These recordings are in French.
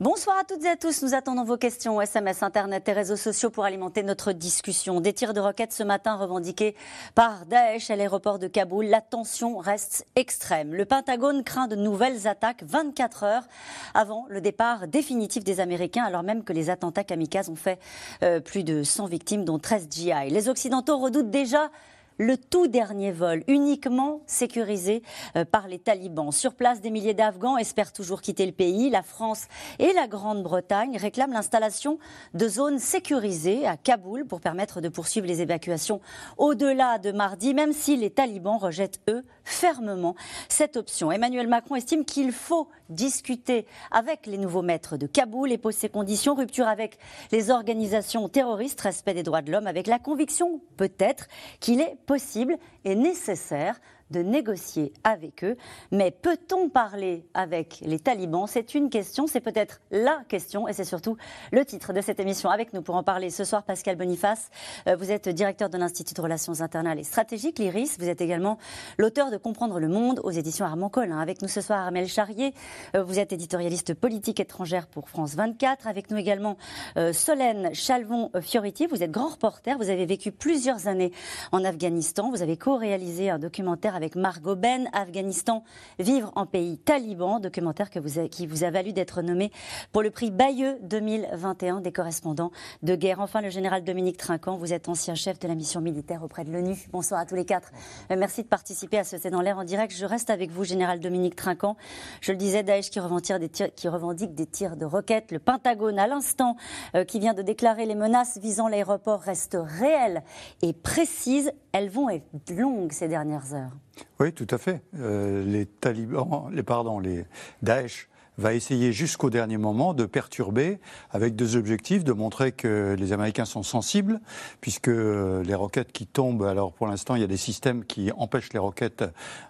Bonsoir à toutes et à tous. Nous attendons vos questions SMS, Internet et réseaux sociaux pour alimenter notre discussion. Des tirs de roquettes ce matin revendiqués par Daesh à l'aéroport de Kaboul. La tension reste extrême. Le Pentagone craint de nouvelles attaques 24 heures avant le départ définitif des Américains, alors même que les attentats kamikazes ont fait euh, plus de 100 victimes, dont 13 GI. Les Occidentaux redoutent déjà le tout dernier vol, uniquement sécurisé euh, par les talibans. Sur place, des milliers d'Afghans espèrent toujours quitter le pays. La France et la Grande-Bretagne réclament l'installation de zones sécurisées à Kaboul pour permettre de poursuivre les évacuations au-delà de mardi, même si les talibans rejettent, eux, fermement cette option. Emmanuel Macron estime qu'il faut discuter avec les nouveaux maîtres de Kaboul et pose ses conditions. Rupture avec les organisations terroristes, respect des droits de l'homme, avec la conviction peut-être qu'il est possible et nécessaire de négocier avec eux. Mais peut-on parler avec les talibans? C'est une question, c'est peut-être la question, et c'est surtout le titre de cette émission. Avec nous pour en parler ce soir, Pascal Boniface. Euh, vous êtes directeur de l'Institut de Relations internationales et stratégiques, l'IRIS. Vous êtes également l'auteur de Comprendre le monde aux éditions Armand Collin. Avec nous ce soir, Armel Charrier. Euh, vous êtes éditorialiste politique étrangère pour France 24. Avec nous également euh, Solène Chalvon-Fioriti. Vous êtes grand reporter. Vous avez vécu plusieurs années en Afghanistan. Vous avez co-réalisé un documentaire avec Margot Ben, Afghanistan, Vivre en pays taliban, documentaire que vous qui vous a valu d'être nommé pour le prix Bayeux 2021 des correspondants de guerre. Enfin, le général Dominique Trinquant, vous êtes ancien chef de la mission militaire auprès de l'ONU. Bonsoir à tous les quatre. Euh, merci de participer à ce C'est dans l'air en direct. Je reste avec vous, général Dominique Trinquant. Je le disais, Daesh qui, des tirs, qui revendique des tirs de roquettes. Le Pentagone, à l'instant, euh, qui vient de déclarer les menaces visant l'aéroport, restent réelles et précises. Elles vont être longues ces dernières heures. Oui, tout à fait. Euh, les talibans, les pardon, les Daesh va essayer jusqu'au dernier moment de perturber avec deux objectifs, de montrer que les Américains sont sensibles, puisque les roquettes qui tombent, alors pour l'instant il y a des systèmes qui empêchent les roquettes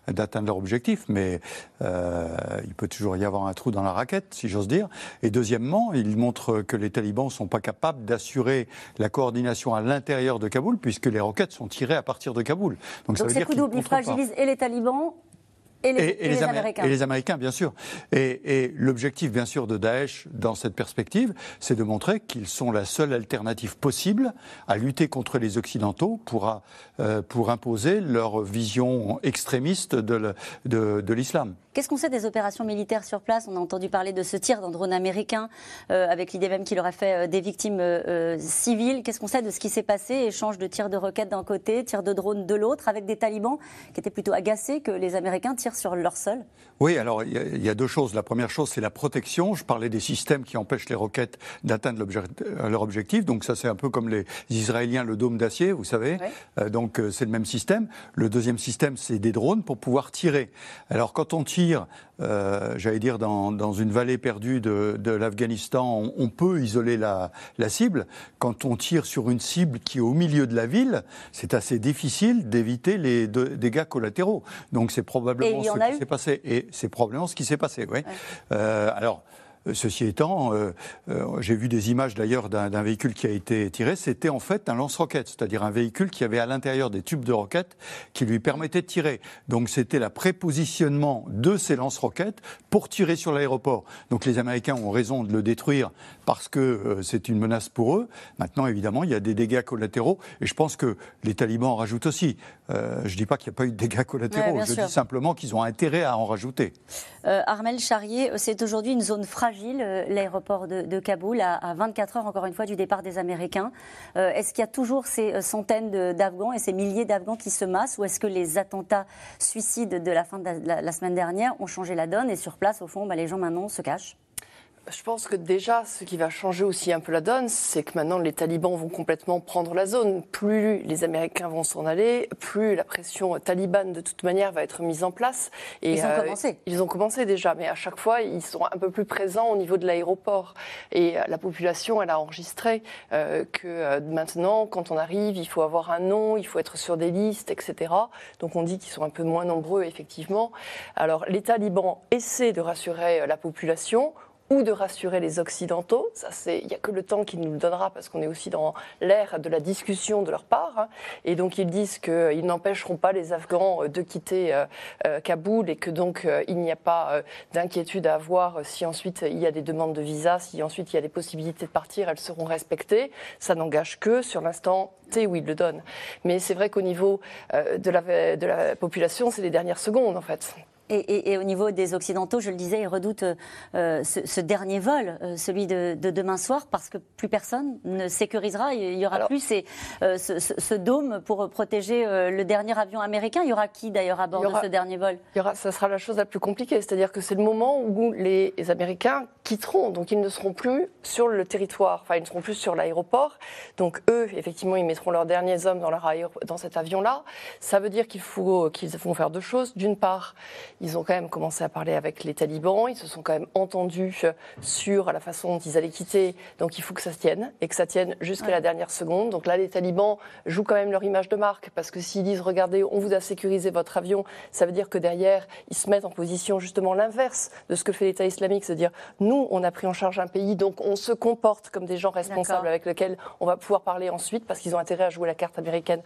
d'atteindre leur objectif, mais euh, il peut toujours y avoir un trou dans la raquette, si j'ose dire. Et deuxièmement, il montre que les talibans ne sont pas capables d'assurer la coordination à l'intérieur de Kaboul, puisque les roquettes sont tirées à partir de Kaboul. Donc, ça veut dire qu'ils fragilise et les talibans et les, Américains. Et les Américains, bien sûr. Et, l'objectif, bien sûr, de Daesh dans cette perspective, c'est de montrer qu'ils sont la seule alternative possible à lutter contre les Occidentaux pour, euh, pour imposer leur vision extrémiste de l'islam. Qu'est-ce qu'on sait des opérations militaires sur place? On a entendu parler de ce tir d'un drone américain, euh, avec l'idée même qu'il aurait fait euh, des victimes euh, civiles. Qu'est-ce qu'on sait de ce qui s'est passé? Échange de tirs de roquettes d'un côté, tirs de drones de l'autre, avec des talibans qui étaient plutôt agacés que les Américains tirent sur leur sol? Oui, alors il y, a deux choses. La première chose, c'est la protection. Je parlais des systèmes qui empêchent les roquettes d'atteindre leur objectif. Donc ça, c'est un peu comme les Israéliens, le dôme d'acier, vous savez. donc c'est le même système. Le deuxième système, c'est des drones pour pouvoir tirer. Alors quand on tire, euh, j'allais dire, dans, une vallée perdue de, l'Afghanistan, on, peut isoler la, cible. Quand on tire sur une cible qui est au milieu de la ville, c'est assez difficile d'éviter les dégâts collatéraux. Donc c'est probablement ce qui s'est passé. Et c'est probablement ce qui s'est passé, oui. Euh, alors, euh, ceci étant, euh, euh, j'ai vu des images d'ailleurs d'un véhicule qui a été tiré. C'était en fait un lance-roquette, c'est-à-dire un véhicule qui avait à l'intérieur des tubes de roquettes qui lui permettaient de tirer. Donc c'était la prépositionnement de ces lance-roquettes pour tirer sur l'aéroport. Donc les Américains ont raison de le détruire parce que c'est une menace pour eux. Maintenant, évidemment, il y a des dégâts collatéraux et je pense que les talibans en rajoutent aussi. je ne dis pas qu'il n'y a pas eu de dégâts collatéraux, je dis simplement qu'ils ont intérêt à en rajouter. Armel Charrier, c'est aujourd'hui une zone fragile euh, l'aéroport de, Kaboul, à, 24 heures, encore une fois, du départ des Américains. Euh, est-ce qu'il y a toujours ces euh, centaines d'Afghans et ces milliers d'Afghans qui se massent ou est-ce que les attentats suicides de la fin de la, semaine dernière ont changé la donne et sur place, au fond, bah, les gens maintenant se cachent? Je pense que déjà, ce qui va changer aussi un peu la donne, c'est que maintenant les talibans vont complètement prendre la zone. Plus les Américains vont s'en aller, plus la pression talibane de toute manière va être mise en place. Et, ils ont euh, commencé. Ils ont commencé déjà, mais à chaque fois, ils sont un peu plus présents au niveau de l'aéroport. Et euh, la population, elle a enregistré euh, que maintenant, quand on arrive, il faut avoir un nom, il faut être sur des listes, etc. Donc on dit qu'ils sont un peu moins nombreux, effectivement. Alors les talibans essaient de rassurer la population ou de rassurer les Occidentaux. Ça, c'est, il n'y a que le temps qui nous le donnera parce qu'on est aussi dans l'ère de la discussion de leur part. Hein. Et donc, ils disent qu'ils n'empêcheront pas les Afghans de quitter euh, euh, Kaboul et que donc euh, il n'y a pas d'inquiétude à avoir si ensuite il y a des demandes de visa, si ensuite il y a des possibilités de partir, elles seront respectées. Ça n'engage que sur l'instant T où ils le donnent. Mais c'est vrai qu'au niveau de la population, c'est les dernières secondes en fait. Et, au niveau des Occidentaux, je le disais, ils redoutent euh, ce, dernier vol, euh, celui de, demain soir, parce que plus personne ne sécurisera. Il n'y aura plus euh, ce, dôme pour protéger le dernier avion américain. Il y aura qui d'ailleurs à bord de ce dernier vol? il y aura, Ça sera la chose la plus compliquée. C'est-à-dire que c'est le moment où les Américains quitteront. Donc ils ne seront plus sur le territoire, enfin ils ne seront plus sur l'aéroport. Donc eux, effectivement, ils mettront leurs derniers hommes dans, leur dans cet avion-là. Ça veut dire qu'il faut qu'ils vont faire deux choses. D'une part, ils ont quand même commencé à parler avec les talibans, ils se sont quand même entendus sur la façon dont ils allaient quitter, donc il faut que ça se tienne, et que ça tienne jusqu'à la dernière seconde. Donc là, les talibans jouent quand même leur image de marque, parce que s'ils disent, regardez, on vous a sécurisé votre avion, ça veut dire que derrière, ils se mettent en position justement l'inverse de ce que fait l'État islamique, c'est-à-dire, nous, on a pris en charge un pays, donc on se comporte comme des gens responsables avec lesquels on va pouvoir parler ensuite, parce qu'ils ont intérêt à jouer la carte américaine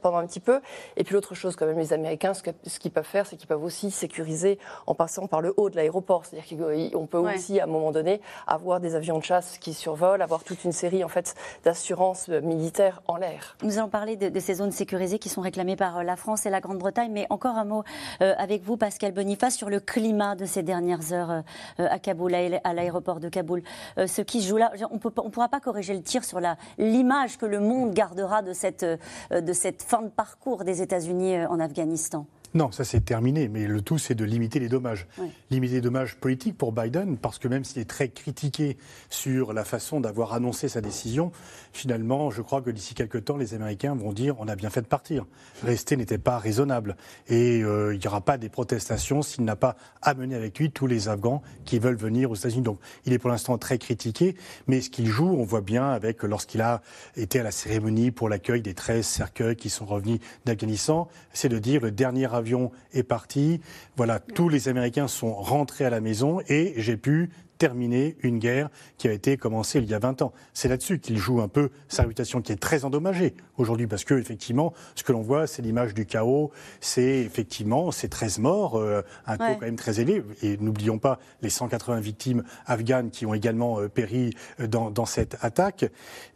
pendant un petit peu. Et puis l'autre chose, quand même, les Américains, ce qu'ils peuvent faire, c'est qu'ils peuvent aussi sécurisé en passant par le haut de l'aéroport. C'est-à-dire qu'on peut aussi, à un moment donné, avoir des avions de chasse qui survolent, avoir toute une série en fait d'assurances militaires en l'air. Nous allons parler de, ces zones sécurisées qui sont réclamées par euh, la France et la Grande-Bretagne, mais encore un mot euh, avec vous, Pascal Boniface, sur le climat de ces dernières heures euh, à Kaboul, à l'aéroport de Kaboul. ce qui se joue là, on ne pourra pas corriger le tir sur l'image que le monde gardera de cette, de cette fin de parcours des États-Unis en Afghanistan. Non, ça c'est terminé, mais le tout c'est de limiter les dommages. Limiter les dommages politiques pour Biden, parce que même s'il est très critiqué sur la façon d'avoir annoncé sa décision, finalement, je crois que d'ici quelques temps, les Américains vont dire on a bien fait de partir. Rester n'était pas raisonnable. Et euh, il n'y aura pas des protestations s'il n'a pas amené avec lui tous les Afghans qui veulent venir aux États-Unis. Donc il est pour l'instant très critiqué, mais ce qu'il joue, on voit bien avec lorsqu'il a été à la cérémonie pour l'accueil des 13 cercueils qui sont revenus d'Afghanistan, c'est de dire le dernier avion est parti. Voilà, tous les Américains sont rentrés à la maison et j'ai pu terminer une guerre qui a été commencée il y a 20 ans. C'est là-dessus qu'il joue un peu sa réputation qui est très endommagée aujourd'hui parce que effectivement, ce que l'on voit, c'est l'image du chaos, c'est effectivement ces 13 morts, euh, un taux quand même très élevé et n'oublions pas les 180 victimes afghanes qui ont également euh, péri euh, dans, dans, cette attaque.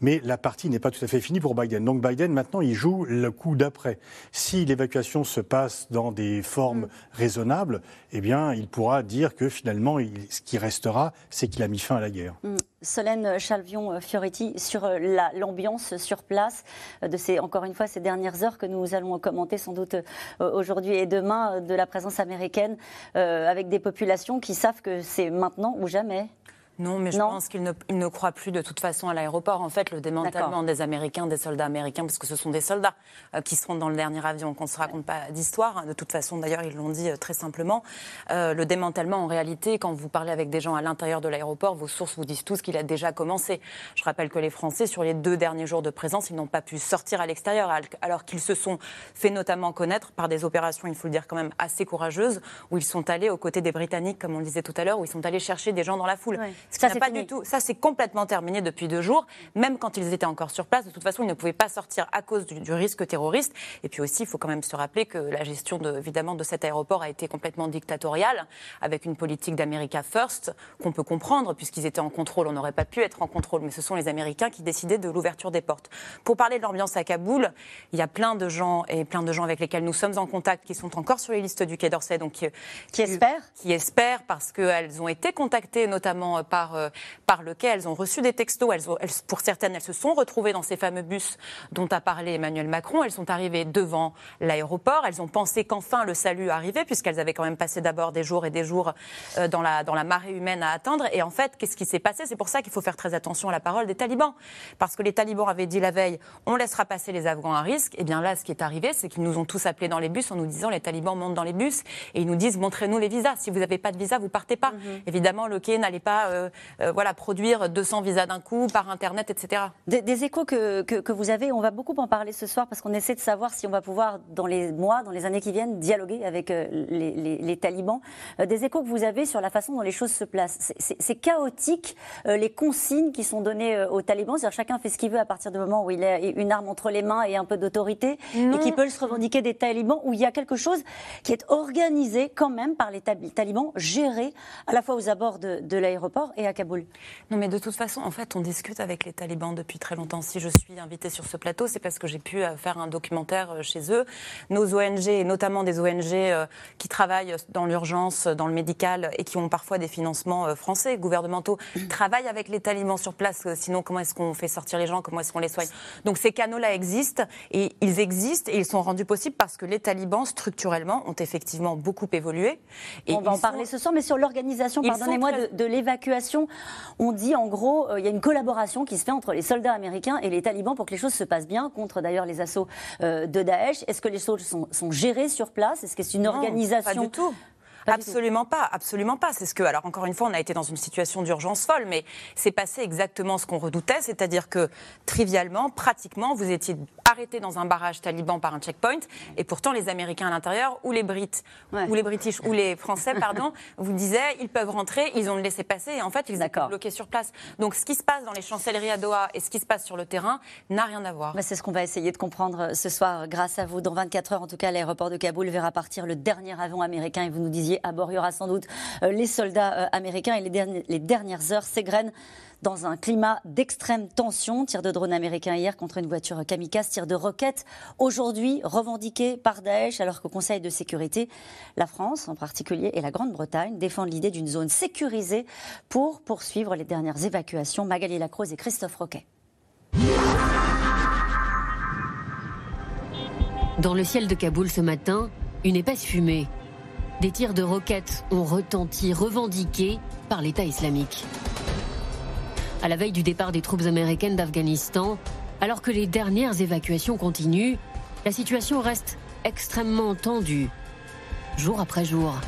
Mais la partie n'est pas tout à fait finie pour Biden. Donc Biden maintenant, il joue le coup d'après. Si l'évacuation se passe dans des formes mm. raisonnables, eh bien, il pourra dire que finalement, ce qui restera, c'est qu'il a mis fin à la guerre. Mm. Solène Chalvion-Fioretti, sur euh, l'ambiance sur place euh, de ces, encore une fois, ces dernières heures que nous allons commenter sans doute euh, aujourd'hui et demain de la présence américaine avec des populations qui savent que c'est maintenant ou jamais. Non, mais je pense qu'il ne, ne croit plus de toute façon à l'aéroport. En fait, le démantèlement des Américains, des soldats américains, parce que ce sont des soldats euh, qui seront dans le dernier avion, qu'on ne se raconte pas d'histoire. De toute façon, d'ailleurs, ils l'ont dit euh, très simplement. Euh, le démantèlement, en réalité, quand vous parlez avec des gens à l'intérieur de l'aéroport, vos sources vous disent tous qu'il a déjà commencé. Je rappelle que les Français, sur les deux derniers jours de présence, ils n'ont pas pu sortir à l'extérieur, alors qu'ils se sont fait notamment connaître par des opérations, il faut le dire quand même, assez courageuses, où ils sont allés aux côtés des Britanniques, comme on le disait tout à l'heure, où ils sont allés chercher des gens dans la foule ça, c'est pas du tout. Ça, c'est complètement terminé depuis deux jours. Même quand ils étaient encore sur place, de toute façon, ils ne pouvaient pas sortir à cause du, risque terroriste. Et puis aussi, il faut quand même se rappeler que la gestion, de, évidemment, de cet aéroport a été complètement dictatoriale, avec une politique d'America First qu'on peut comprendre, puisqu'ils étaient en contrôle. On n'aurait pas pu être en contrôle, mais ce sont les Américains qui décidaient de l'ouverture des portes. Pour parler de l'ambiance à Kaboul, il y a plein de gens et plein de gens avec lesquels nous sommes en contact qui sont encore sur les listes du Quai d'Orsay, donc qui, qui espèrent, qui espèrent parce qu'elles ont été contactées notamment par euh, par lequel elles ont reçu des textos. Elles, pour certaines, elles se sont retrouvées dans ces fameux bus dont a parlé Emmanuel Macron. Elles sont arrivées devant l'aéroport. Elles ont pensé qu'enfin le salut arrivait, puisqu'elles avaient quand même passé d'abord des jours et des jours euh, dans, la, dans la marée humaine à attendre. Et en fait, qu'est-ce qui s'est passé? C'est pour ça qu'il faut faire très attention à la parole des talibans. Parce que les talibans avaient dit la veille, on laissera passer les Afghans à risque. Et eh bien là, ce qui est arrivé, c'est qu'ils nous ont tous appelés dans les bus en nous disant les talibans montent dans les bus et ils nous disent montrez-nous les visas. Si vous n'avez pas de visa, vous partez pas. Mm-hmm. Évidemment, le quai n'allait pas voilà, produire 200 visas d'un coup par Internet, etc. Des, échos que, que, vous avez, on va beaucoup en parler ce soir parce qu'on essaie de savoir si on va pouvoir, dans les mois, dans les années qui viennent, dialoguer avec les, les, talibans. des échos que vous avez sur la façon dont les choses se placent. C'est chaotique, les consignes qui sont données aux talibans. C'est-à-dire chacun fait ce qu'il veut à partir du moment où il a une arme entre les mains et un peu d'autorité et qui peut se revendiquer des talibans, où il y a quelque chose qui est organisé quand même par les talibans, géré à la fois aux abords de, l'aéroport et à Kaboul. Non, mais de toute façon, en fait, on discute avec les talibans depuis très longtemps. Si je suis invitée sur ce plateau, c'est parce que j'ai pu euh, faire un documentaire euh, chez eux. Nos ONG, et notamment des ONG euh, qui travaillent dans l'urgence, dans le médical et qui ont parfois des financements français, gouvernementaux, travaillent avec les talibans sur place. Sinon, comment est-ce qu'on fait sortir les gens? Comment est-ce qu'on les soigne? Donc ces canaux-là existent et ils existent et ils sont rendus possibles parce que les talibans, structurellement, ont effectivement beaucoup évolué. Et on va en parler ce soir, mais sur l'organisation, pardonnez-moi, de, l'évacuation, on dit en gros, euh, il y a une collaboration qui se fait entre les soldats américains et les talibans pour que les choses se passent bien, contre d'ailleurs les assauts euh, de Daesh. Est-ce que les choses sont, sont gérées sur place? Est-ce que c'est une organisation? Pas du tout. Absolument pas, absolument pas. C'est ce que, alors encore une fois, on a été dans une situation d'urgence folle, mais c'est passé exactement ce qu'on redoutait, c'est-à-dire que trivialement, pratiquement, vous étiez arrêté dans un barrage taliban par un checkpoint, et pourtant les Américains à l'intérieur, ou les Brits, ou les British, ou les Français, pardon, vous disaient, ils peuvent rentrer, ils ont le laissé passer, et en fait, ils étaient bloqués sur place. Donc, ce qui se passe dans les chancelleries à Doha et ce qui se passe sur le terrain n'a rien à voir. C'est ce qu'on va essayer de comprendre euh, ce soir, grâce à vous. Dans 24 heures, en tout cas, l'aéroport de Kaboul verra partir le dernier avion américain, et vous nous disiez à bord, il y aura sans doute euh, les soldats euh, américains et les, dernières heures s'égrènent dans un climat d'extrême tension. Tir de drone américain hier contre une voiture kamikaze, tir de roquette aujourd'hui revendiqué par Daesh, alors qu'au Conseil de sécurité, la France en particulier et la Grande-Bretagne défendent l'idée d'une zone sécurisée pour poursuivre les dernières évacuations. Magali Lacroze et Christophe Roquet. Dans le ciel de Kaboul ce matin, une épaisse fumée des tirs de roquettes ont retenti, revendiqués par l'État islamique. À la veille du départ des troupes américaines d'Afghanistan, alors que les dernières évacuations continuent, la situation reste extrêmement tendue, jour après jour.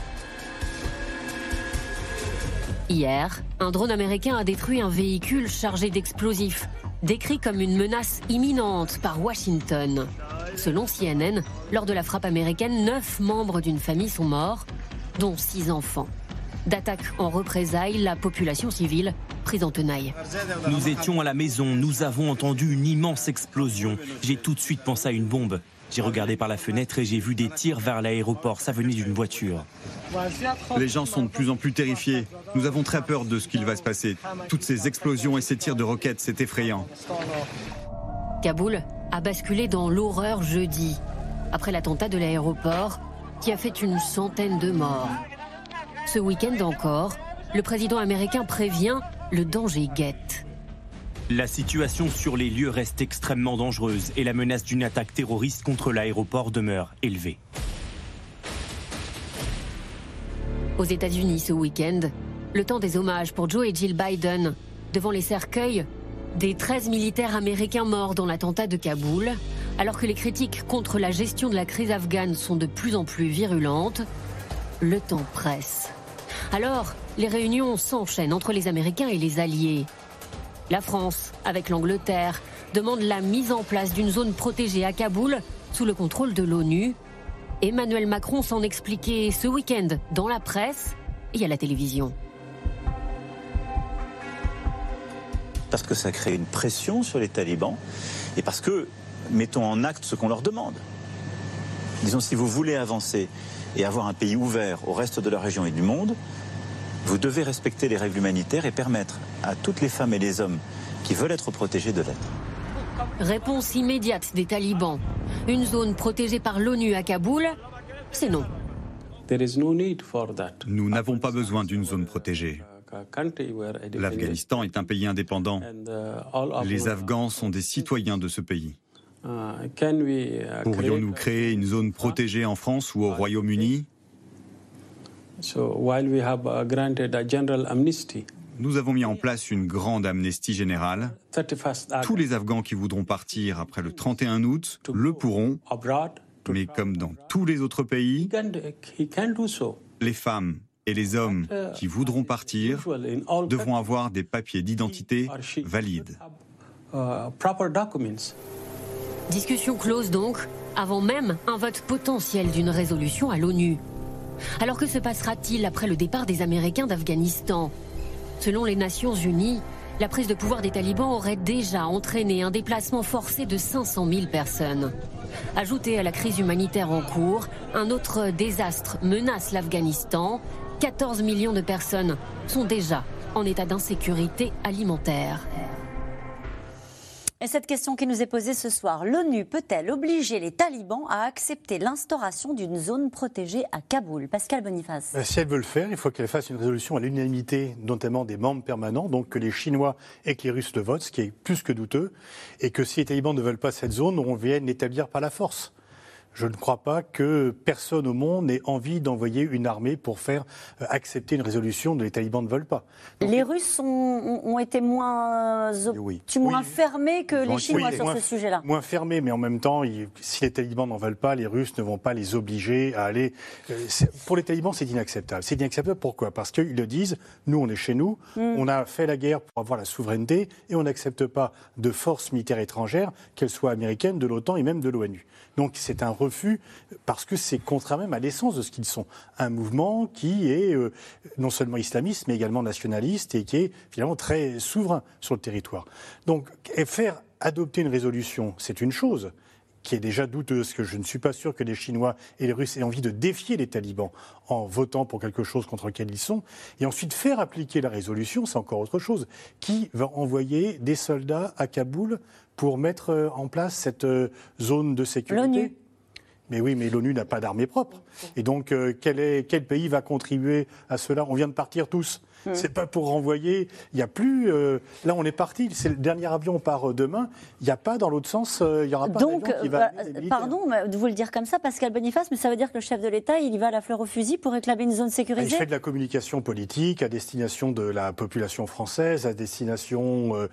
Hier, un drone américain a détruit un véhicule chargé d'explosifs, décrit comme une menace imminente par Washington. Selon CNN, lors de la frappe américaine, neuf membres d'une famille sont morts, dont six enfants. D'attaque en représailles, la population civile prise en tenaille. Nous étions à la maison, nous avons entendu une immense explosion. J'ai tout de suite pensé à une bombe. J'ai regardé par la fenêtre et j'ai vu des tirs vers l'aéroport. Ça venait d'une voiture. Les gens sont de plus en plus terrifiés. Nous avons très peur de ce qu'il va se passer. Toutes ces explosions et ces tirs de roquettes, c'est effrayant. Kaboul a basculé dans l'horreur jeudi, après l'attentat de l'aéroport qui a fait une centaine de morts. Ce week-end encore, le président américain prévient le danger guette. La situation sur les lieux reste extrêmement dangereuse et la menace d'une attaque terroriste contre l'aéroport demeure élevée. Aux États-Unis ce week-end, le temps des hommages pour Joe et Jill Biden devant les cercueils des 13 militaires américains morts dans l'attentat de Kaboul, alors que les critiques contre la gestion de la crise afghane sont de plus en plus virulentes, le temps presse. Alors, les réunions s'enchaînent entre les Américains et les Alliés. La France, avec l'Angleterre, demande la mise en place d'une zone protégée à Kaboul sous le contrôle de l'ONU. Emmanuel Macron s'en expliquait ce week-end dans la presse et à la télévision. parce que ça crée une pression sur les talibans et parce que mettons en acte ce qu'on leur demande. Disons, si vous voulez avancer et avoir un pays ouvert au reste de la région et du monde, vous devez respecter les règles humanitaires et permettre à toutes les femmes et les hommes qui veulent être protégés de l'être. Réponse immédiate des talibans. Une zone protégée par l'ONU à Kaboul, c'est non. Nous n'avons pas besoin d'une zone protégée. L'Afghanistan est un pays indépendant. Uh, Les Afghans sont des citoyens de ce pays. Uh, uh, Pourrions-nous créer une zone protégée en France ou au Royaume-Uni? Nous avons mis en place une grande amnistie générale. Tous les Afghans qui voudront partir après le 31 août le pourront, mais comme dans tous les autres pays, les femmes, Et les hommes qui voudront partir devront avoir des papiers d'identité valides. Discussion close donc, avant même un vote potentiel d'une résolution à l'ONU. Alors que se passera-t-il après le départ des Américains d'Afghanistan? Selon les Nations Unies, la prise de pouvoir des talibans aurait déjà entraîné un déplacement forcé de 500 000 personnes. Ajouté à la crise humanitaire en cours, un autre désastre menace l'Afghanistan. 14 millions de personnes sont déjà en état d'insécurité alimentaire. Et cette question qui nous est posée ce soir, l'ONU peut-elle obliger les talibans à accepter l'instauration d'une zone protégée à Kaboul? Pascal Boniface. Euh, si elle veut le faire, il faut qu'elle fasse une résolution à l'unanimité, notamment des membres permanents, donc que les Chinois et que les Russes le votent, ce qui est plus que douteux, et que si les talibans ne veulent pas cette zone, on vienne l'établir par la force je ne crois pas que personne au monde ait envie d'envoyer une armée pour faire euh, accepter une résolution dont les talibans ne veulent pas. les Russes ont, été moins, moins fermés que les Chinois sur ce sujet-là. Moins fermés, mais en même temps, si les talibans n'en veulent pas, les Russes ne vont pas les obliger à aller. Euh, pour les talibans, c'est inacceptable. C'est inacceptable pourquoi? Parce qu'ils le disent, nous, on est chez nous, hmm. on a fait la guerre pour avoir la souveraineté et on n'accepte pas de forces militaires étrangères, qu'elles soient américaines, de l'OTAN et même de l'ONU. Donc c'est un refus parce que c'est contraire même à l'essence de ce qu'ils sont. Un mouvement qui est euh, non seulement islamiste, mais également nationaliste et qui est finalement très souverain sur le territoire. Donc faire adopter une résolution, c'est une chose qui est déjà douteuse, que je ne suis pas sûr que les Chinois et les Russes aient envie de défier les talibans en votant pour quelque chose contre lequel ils sont. Et ensuite, faire appliquer la résolution, c'est encore autre chose. Qui va envoyer des soldats à Kaboul pour mettre euh, en place cette euh, zone de sécurité mais oui, mais l'ONU n'a pas d'armée propre. Et donc, euh, quel, pays va contribuer à cela? On vient de partir tous. Hmm. C'est pas pour renvoyer. Il n'y a plus. Euh, là, on est parti. C'est le dernier avion part euh, demain. Il n'y a pas dans l'autre sens. Euh, il n'y aura pas Donc, qui va pardon de vous le dire comme ça, Pascal Boniface, mais ça veut dire que le chef de l'État, il y va à la fleur au fusil pour réclamer une zone sécurisée. Il fait de la communication politique à destination de la population française, à destination,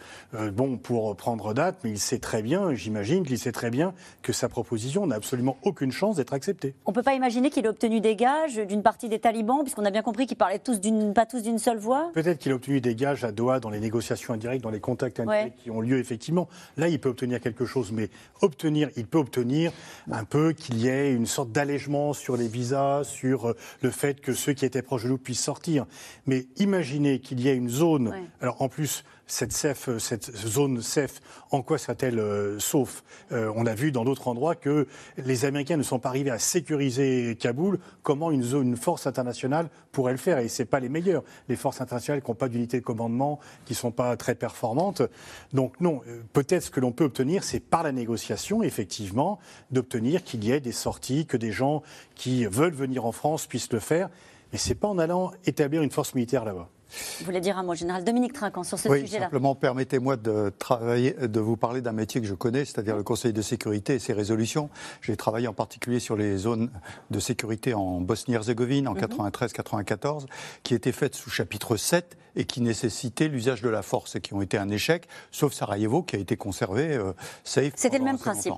bon, pour prendre date, mais il sait très bien, j'imagine qu'il sait très bien que sa proposition n'a absolument aucune chance d'être acceptée. On ne peut pas imaginer qu'il ait obtenu des gages d'une partie des talibans, puisqu'on a bien compris qu'ils parlaient tous d'une, pas tous d'une seule Peut-être qu'il a obtenu des gages à Doha dans les négociations indirectes, dans les contacts indirects qui ont lieu effectivement. Là, il peut obtenir quelque chose, mais obtenir, il peut obtenir un peu qu'il y ait une sorte d'allègement sur les visas, sur euh, le fait que ceux qui étaient proches de nous puissent sortir. Mais imaginez qu'il y ait une zone, alors en plus, cette, CEF, cette zone CEF, en quoi sera-t-elle euh, sauf euh, On a vu dans d'autres endroits que les Américains ne sont pas arrivés à sécuriser Kaboul. Comment une, zone, une force internationale pourrait le faire? Et ce pas les meilleurs. Les forces internationales qui n'ont pas d'unité de commandement, qui ne sont pas très performantes. Donc non, euh, peut-être ce que l'on peut obtenir, c'est par la négociation, effectivement, d'obtenir qu'il y ait des sorties, que des gens qui veulent venir en France puissent le faire. Mais ce n'est pas en allant établir une force militaire là-bas. Vous voulez dire un mot, général Dominique Trinquant, sur ce sujet-là Simplement, permettez-moi de, travailler, de vous parler d'un métier que je connais, c'est-à-dire le Conseil de sécurité et ses résolutions. J'ai travaillé en particulier sur les zones de sécurité en Bosnie-Herzégovine en 93-94, mhm. qui étaient faites sous chapitre 7 et qui nécessitaient l'usage de la force et qui ont été un échec, sauf Sarajevo qui a été conservé euh, safe. C'était le même principe.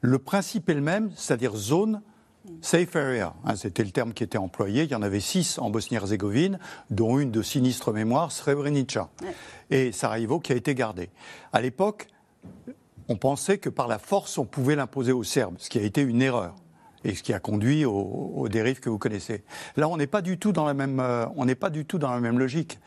Le principe est le même, c'est-à-dire zone Safe area, hein, c'était le terme qui était employé. Il y en avait six en Bosnie-Herzégovine, dont une de sinistre mémoire, Srebrenica, et Sarajevo qui a été gardée. À l'époque, on pensait que par la force, on pouvait l'imposer aux Serbes, ce qui a été une erreur et ce qui a conduit aux, dérives que vous connaissez. Là, on n'est pas du tout dans la même, euh, on n'est pas du tout dans la même logique.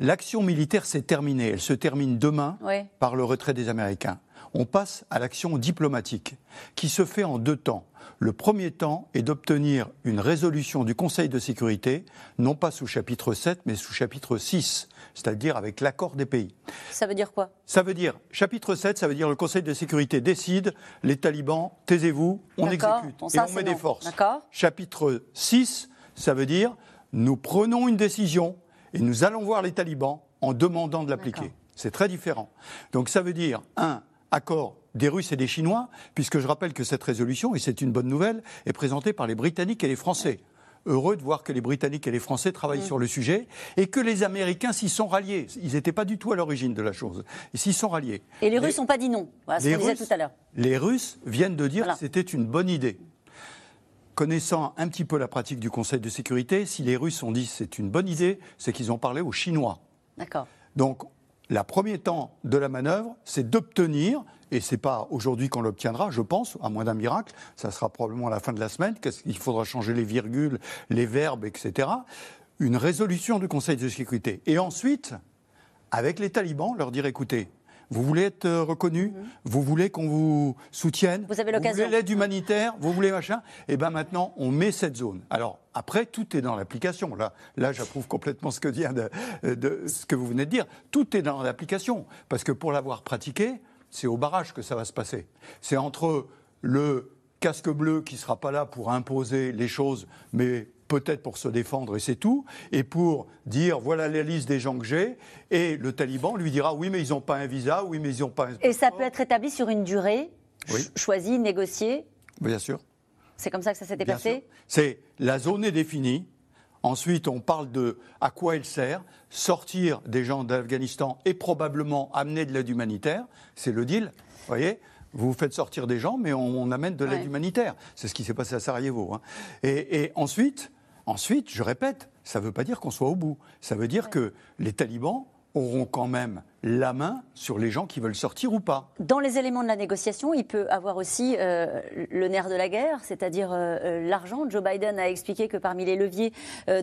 L'action militaire s'est terminée. Elle se termine demain par le retrait des Américains. On passe à l'action diplomatique, qui se fait en deux temps. Le premier temps est d'obtenir une résolution du Conseil de sécurité, non pas sous chapitre 7, mais sous chapitre 6, c'est-à-dire avec l'accord des pays. Ça veut dire quoi? Ça veut dire, chapitre 7, ça veut dire le Conseil de sécurité décide, les talibans, taisez-vous, on exécute et on met des forces. Chapitre 6, ça veut dire, nous prenons une décision et nous allons voir les talibans en demandant de l'appliquer. C'est très différent. Donc ça veut dire, un, accord des Russes et des Chinois, puisque je rappelle que cette résolution, et c'est une bonne nouvelle, est présentée par les Britanniques et les Français. Heureux de voir que les Britanniques et les Français travaillent sur le sujet et que les Américains s'y sont ralliés. Ils n'étaient pas du tout à l'origine de la chose. Ils s'y sont ralliés. Et les Russes n'ont pas dit non, voilà ce qu'on disait tout à l'heure. Les Russes viennent de dire que c'était une bonne idée. connaissant un petit peu la pratique du Conseil de sécurité, si les Russes ont dit c'est une bonne idée, c'est qu'ils ont parlé aux Chinois. D'accord. Donc, le premier temps de la manœuvre, c'est d'obtenir, et ce n'est pas aujourd'hui qu'on l'obtiendra, je pense, à moins d'un miracle, ça sera probablement à la fin de la semaine, qu'il faudra changer les virgules, les verbes, etc., une résolution du Conseil de sécurité. Et ensuite, avec les talibans, leur dire écoutez, vous voulez être euh, reconnu mhm. Vous voulez qu'on vous soutienne Vous avez. Vous voulez l'aide humanitaire Vous voulez machin Et eh bien maintenant, on met cette zone. Alors, après, tout est dans l'application. Là, là j'approuve complètement ce que, de, ce que vous venez de dire. Tout est dans l'application. Parce que pour l'avoir pratiqué, c'est au barrage que ça va se passer. C'est entre le casque bleu qui ne sera pas là pour imposer les choses, mais peut-être pour se défendre et c'est tout, et pour dire voilà la liste des gens que j'ai, et le taliban lui dira oui mais ils n'ont pas un visa, oui mais ils n'ont pas un... Et ça peut être établi sur une durée choisie, négociée Bien sûr. C'est comme ça que ça s'était passé C'est la zone est définie. Ensuite, on parle de à quoi elle sert, sortir des gens d'Afghanistan et probablement amener de l'aide humanitaire. C'est le deal, voyez vous faites sortir des gens, mais on, amène de l'aide humanitaire. C'est ce qui s'est passé à Sarajevo. Hein. et, ensuite, Ensuite, je répète, ça ne veut pas dire qu'on soit au bout. Ça veut dire que les talibans auront quand même la main sur les gens qui veulent sortir ou pas. Dans les éléments de la négociation, il peut avoir aussi euh, le nerf de la guerre, c'est-à-dire euh, euh, l'argent. Joe Biden a expliqué que parmi les leviers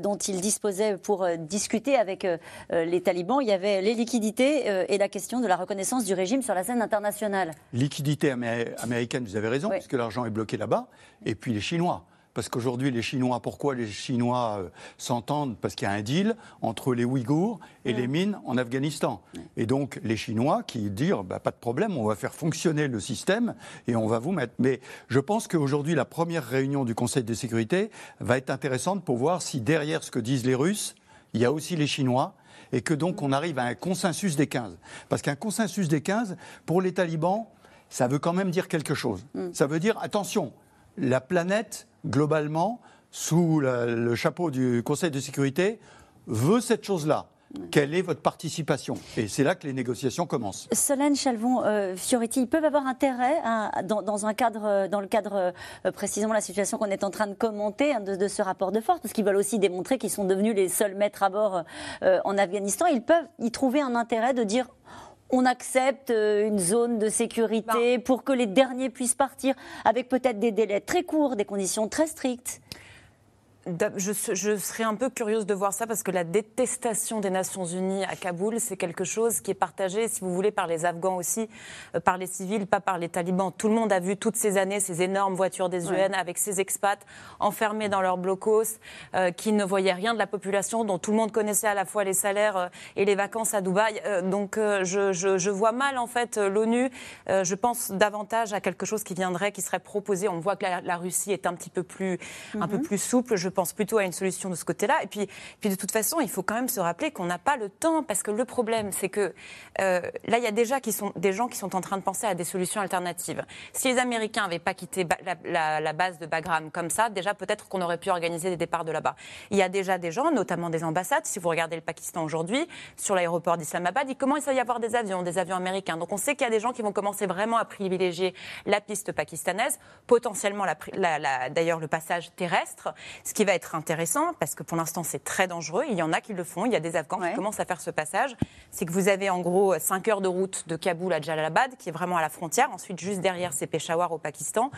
dont il disposait pour discuter avec les talibans, il y avait les liquidités et la question de la reconnaissance du régime sur la scène internationale. Liquidité américaine, vous avez raison, puisque l'argent est bloqué là-bas, et puis les Chinois. Parce qu'aujourd'hui, les Chinois, pourquoi les Chinois euh, s'entendent? Parce qu'il y a un deal entre les Ouïghours et les mines en Afghanistan. Et donc, les Chinois qui disent bah, pas de problème, on va faire fonctionner le système et on va vous mettre. Mais je pense qu'aujourd'hui, la première réunion du Conseil de sécurité va être intéressante pour voir si derrière ce que disent les Russes, il y a aussi les Chinois et que donc on arrive à un consensus des 15. Parce qu'un consensus des 15, pour les talibans, ça veut quand même dire quelque chose. Mm. Ça veut dire, attention, la planète globalement, sous le chapeau du Conseil de sécurité, veut cette chose-là. Quelle est votre participation? Et c'est là que les négociations commencent. Solène Chalvon, euh, Fioretti, ils peuvent avoir intérêt dans, un cadre, dans le cadre euh, précisément la situation qu'on est en train de commenter hein, de, ce rapport de force, parce qu'ils veulent aussi démontrer qu'ils sont devenus les seuls maîtres à bord euh, en Afghanistan. Ils peuvent y trouver un intérêt de dire on accepte euh, une zone de sécurité bah. pour que les derniers puissent partir avec peut-être des délais très courts, des conditions très strictes je, serais un peu curieuse de voir ça parce que la détestation des Nations Unies à Kaboul, c'est quelque chose qui est partagé, si vous voulez, par les Afghans aussi, euh, par les civils, pas par les talibans. Tout le monde a vu toutes ces années ces énormes voitures des UN avec ces expats enfermés dans leurs blocos, euh, qui ne voyaient rien de la population, dont tout le monde connaissait à la fois les salaires euh, et les vacances à Dubaï. donc je, vois mal en fait l'ONU. je pense davantage à quelque chose qui viendrait, qui serait proposé. On voit que la, Russie est un petit peu plus, un peu mhm. plus souple. Je pense plutôt à une solution de ce côté-là. Et puis, puis de toute façon, il faut quand même se rappeler qu'on n'a pas le temps, parce que le problème, c'est que euh, là, il y a déjà qui sont, des gens qui sont en train de penser à des solutions alternatives. Si les Américains n'avaient pas quitté la, base de Bagram comme ça, déjà peut-être qu'on aurait pu organiser des départs de là-bas. Il y a déjà des gens, notamment des ambassades, si vous regardez le Pakistan aujourd'hui, sur l'aéroport d'Islamabad, il commence à y avoir des avions, des avions américains. Donc on sait qu'il y a des gens qui vont commencer vraiment à privilégier la piste pakistanaise, potentiellement d'ailleurs le passage terrestre, ce qui va être intéressant parce que pour l'instant c'est très dangereux. Il y en a qui le font. Il y a des Afghans qui commencent à faire ce passage. C'est que vous avez en gros 5 heures de route de Kaboul à Jalalabad, qui est vraiment à la frontière. Ensuite, juste derrière, c'est Peshawar au Pakistan.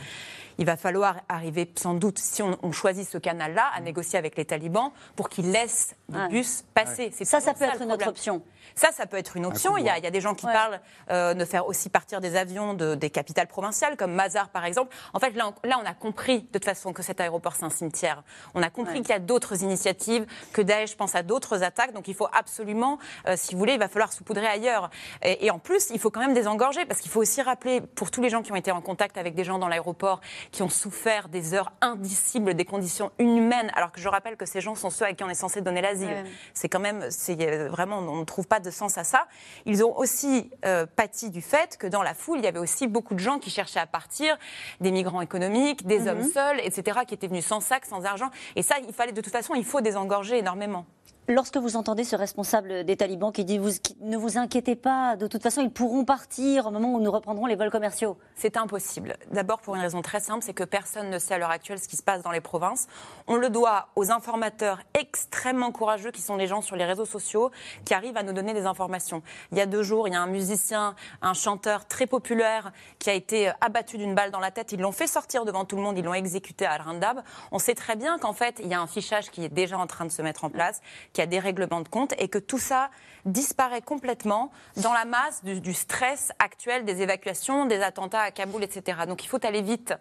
Il va falloir arriver sans doute, si on, choisit ce canal-là, à négocier avec les talibans pour qu'ils laissent les bus passer. Ça, ça peut être une autre option. Ça, ça peut être une option. Il y, a, il y a, des gens qui parlent euh, de faire aussi partir des avions de, des capitales provinciales, comme Mazar par exemple. En fait, là, là, on a compris de toute façon que cet aéroport, c'est un cimetière. On a compris qu'il y a d'autres initiatives, que Daesh pense à d'autres attaques. Donc il faut absolument, euh, si vous voulez, il va falloir saupoudrer ailleurs. Et, et, en plus, il faut quand même désengorger, parce qu'il faut aussi rappeler, pour tous les gens qui ont été en contact avec des gens dans l'aéroport, qui ont souffert des heures indicibles, des conditions inhumaines, alors que je rappelle que ces gens sont ceux à qui on est censé donner l'asile. C'est quand même, c'est euh, vraiment, on ne trouve pas de sens à ça. Ils ont aussi euh, pâti du fait que dans la foule, il y avait aussi beaucoup de gens qui cherchaient à partir, des migrants économiques, des mhm. hommes seuls, etc., qui étaient venus sans sac, sans argent. Et ça, il fallait de toute façon, il faut désengorger énormément. Lorsque vous entendez ce responsable des talibans qui dit ne vous inquiétez pas, de toute façon ils pourront partir au moment où nous reprendrons les vols commerciaux. C'est impossible. D'abord pour une raison très simple, c'est que personne ne sait à l'heure actuelle ce qui se passe dans les provinces. On le doit aux informateurs extrêmement courageux qui sont les gens sur les réseaux sociaux qui arrivent à nous donner des informations. Il y a deux jours, il y a un musicien, un chanteur très populaire qui a été abattu d'une balle dans la tête. Ils l'ont fait sortir devant tout le monde, ils l'ont exécuté à Al-Randab. On sait très bien qu'en fait, il y a un fichage qui est déjà en train de se mettre en place qu'il y a des règlements de compte et que tout ça disparaît complètement dans la masse du, stress actuel des évacuations, des attentats à Kaboul, etc. Donc il faut aller vite.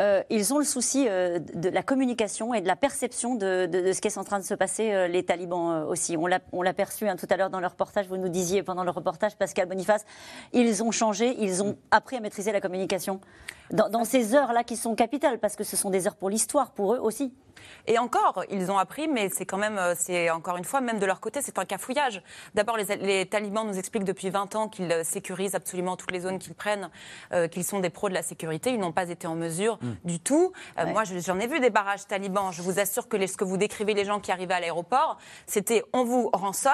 Euh, ils ont le souci euh, de la communication et de la perception de, ce qui est en train de se passer, euh, les talibans aussi. On l'a perçu hein, tout à l'heure dans le reportage, vous nous disiez pendant le reportage, Pascal Boniface, ils ont changé, ils ont appris à maîtriser la communication dans, dans ces heures-là qui sont capitales, parce que ce sont des heures pour l'histoire, pour eux aussi. Et encore, ils ont appris, mais c'est quand même, euh, c'est encore une fois, même de leur côté, c'est un cafouillage. D'abord, les, talibans nous expliquent depuis 20 ans qu'ils euh, sécurisent absolument toutes les zones qu'ils prennent, euh, qu'ils sont des pros de la sécurité. Ils n'ont pas été en mesure hmm. du tout. Moi, j'en ai vu des barrages talibans. Je vous assure que ce que vous décrivez, les gens qui arrivaient à l'aéroport, c'était on vous rançonne,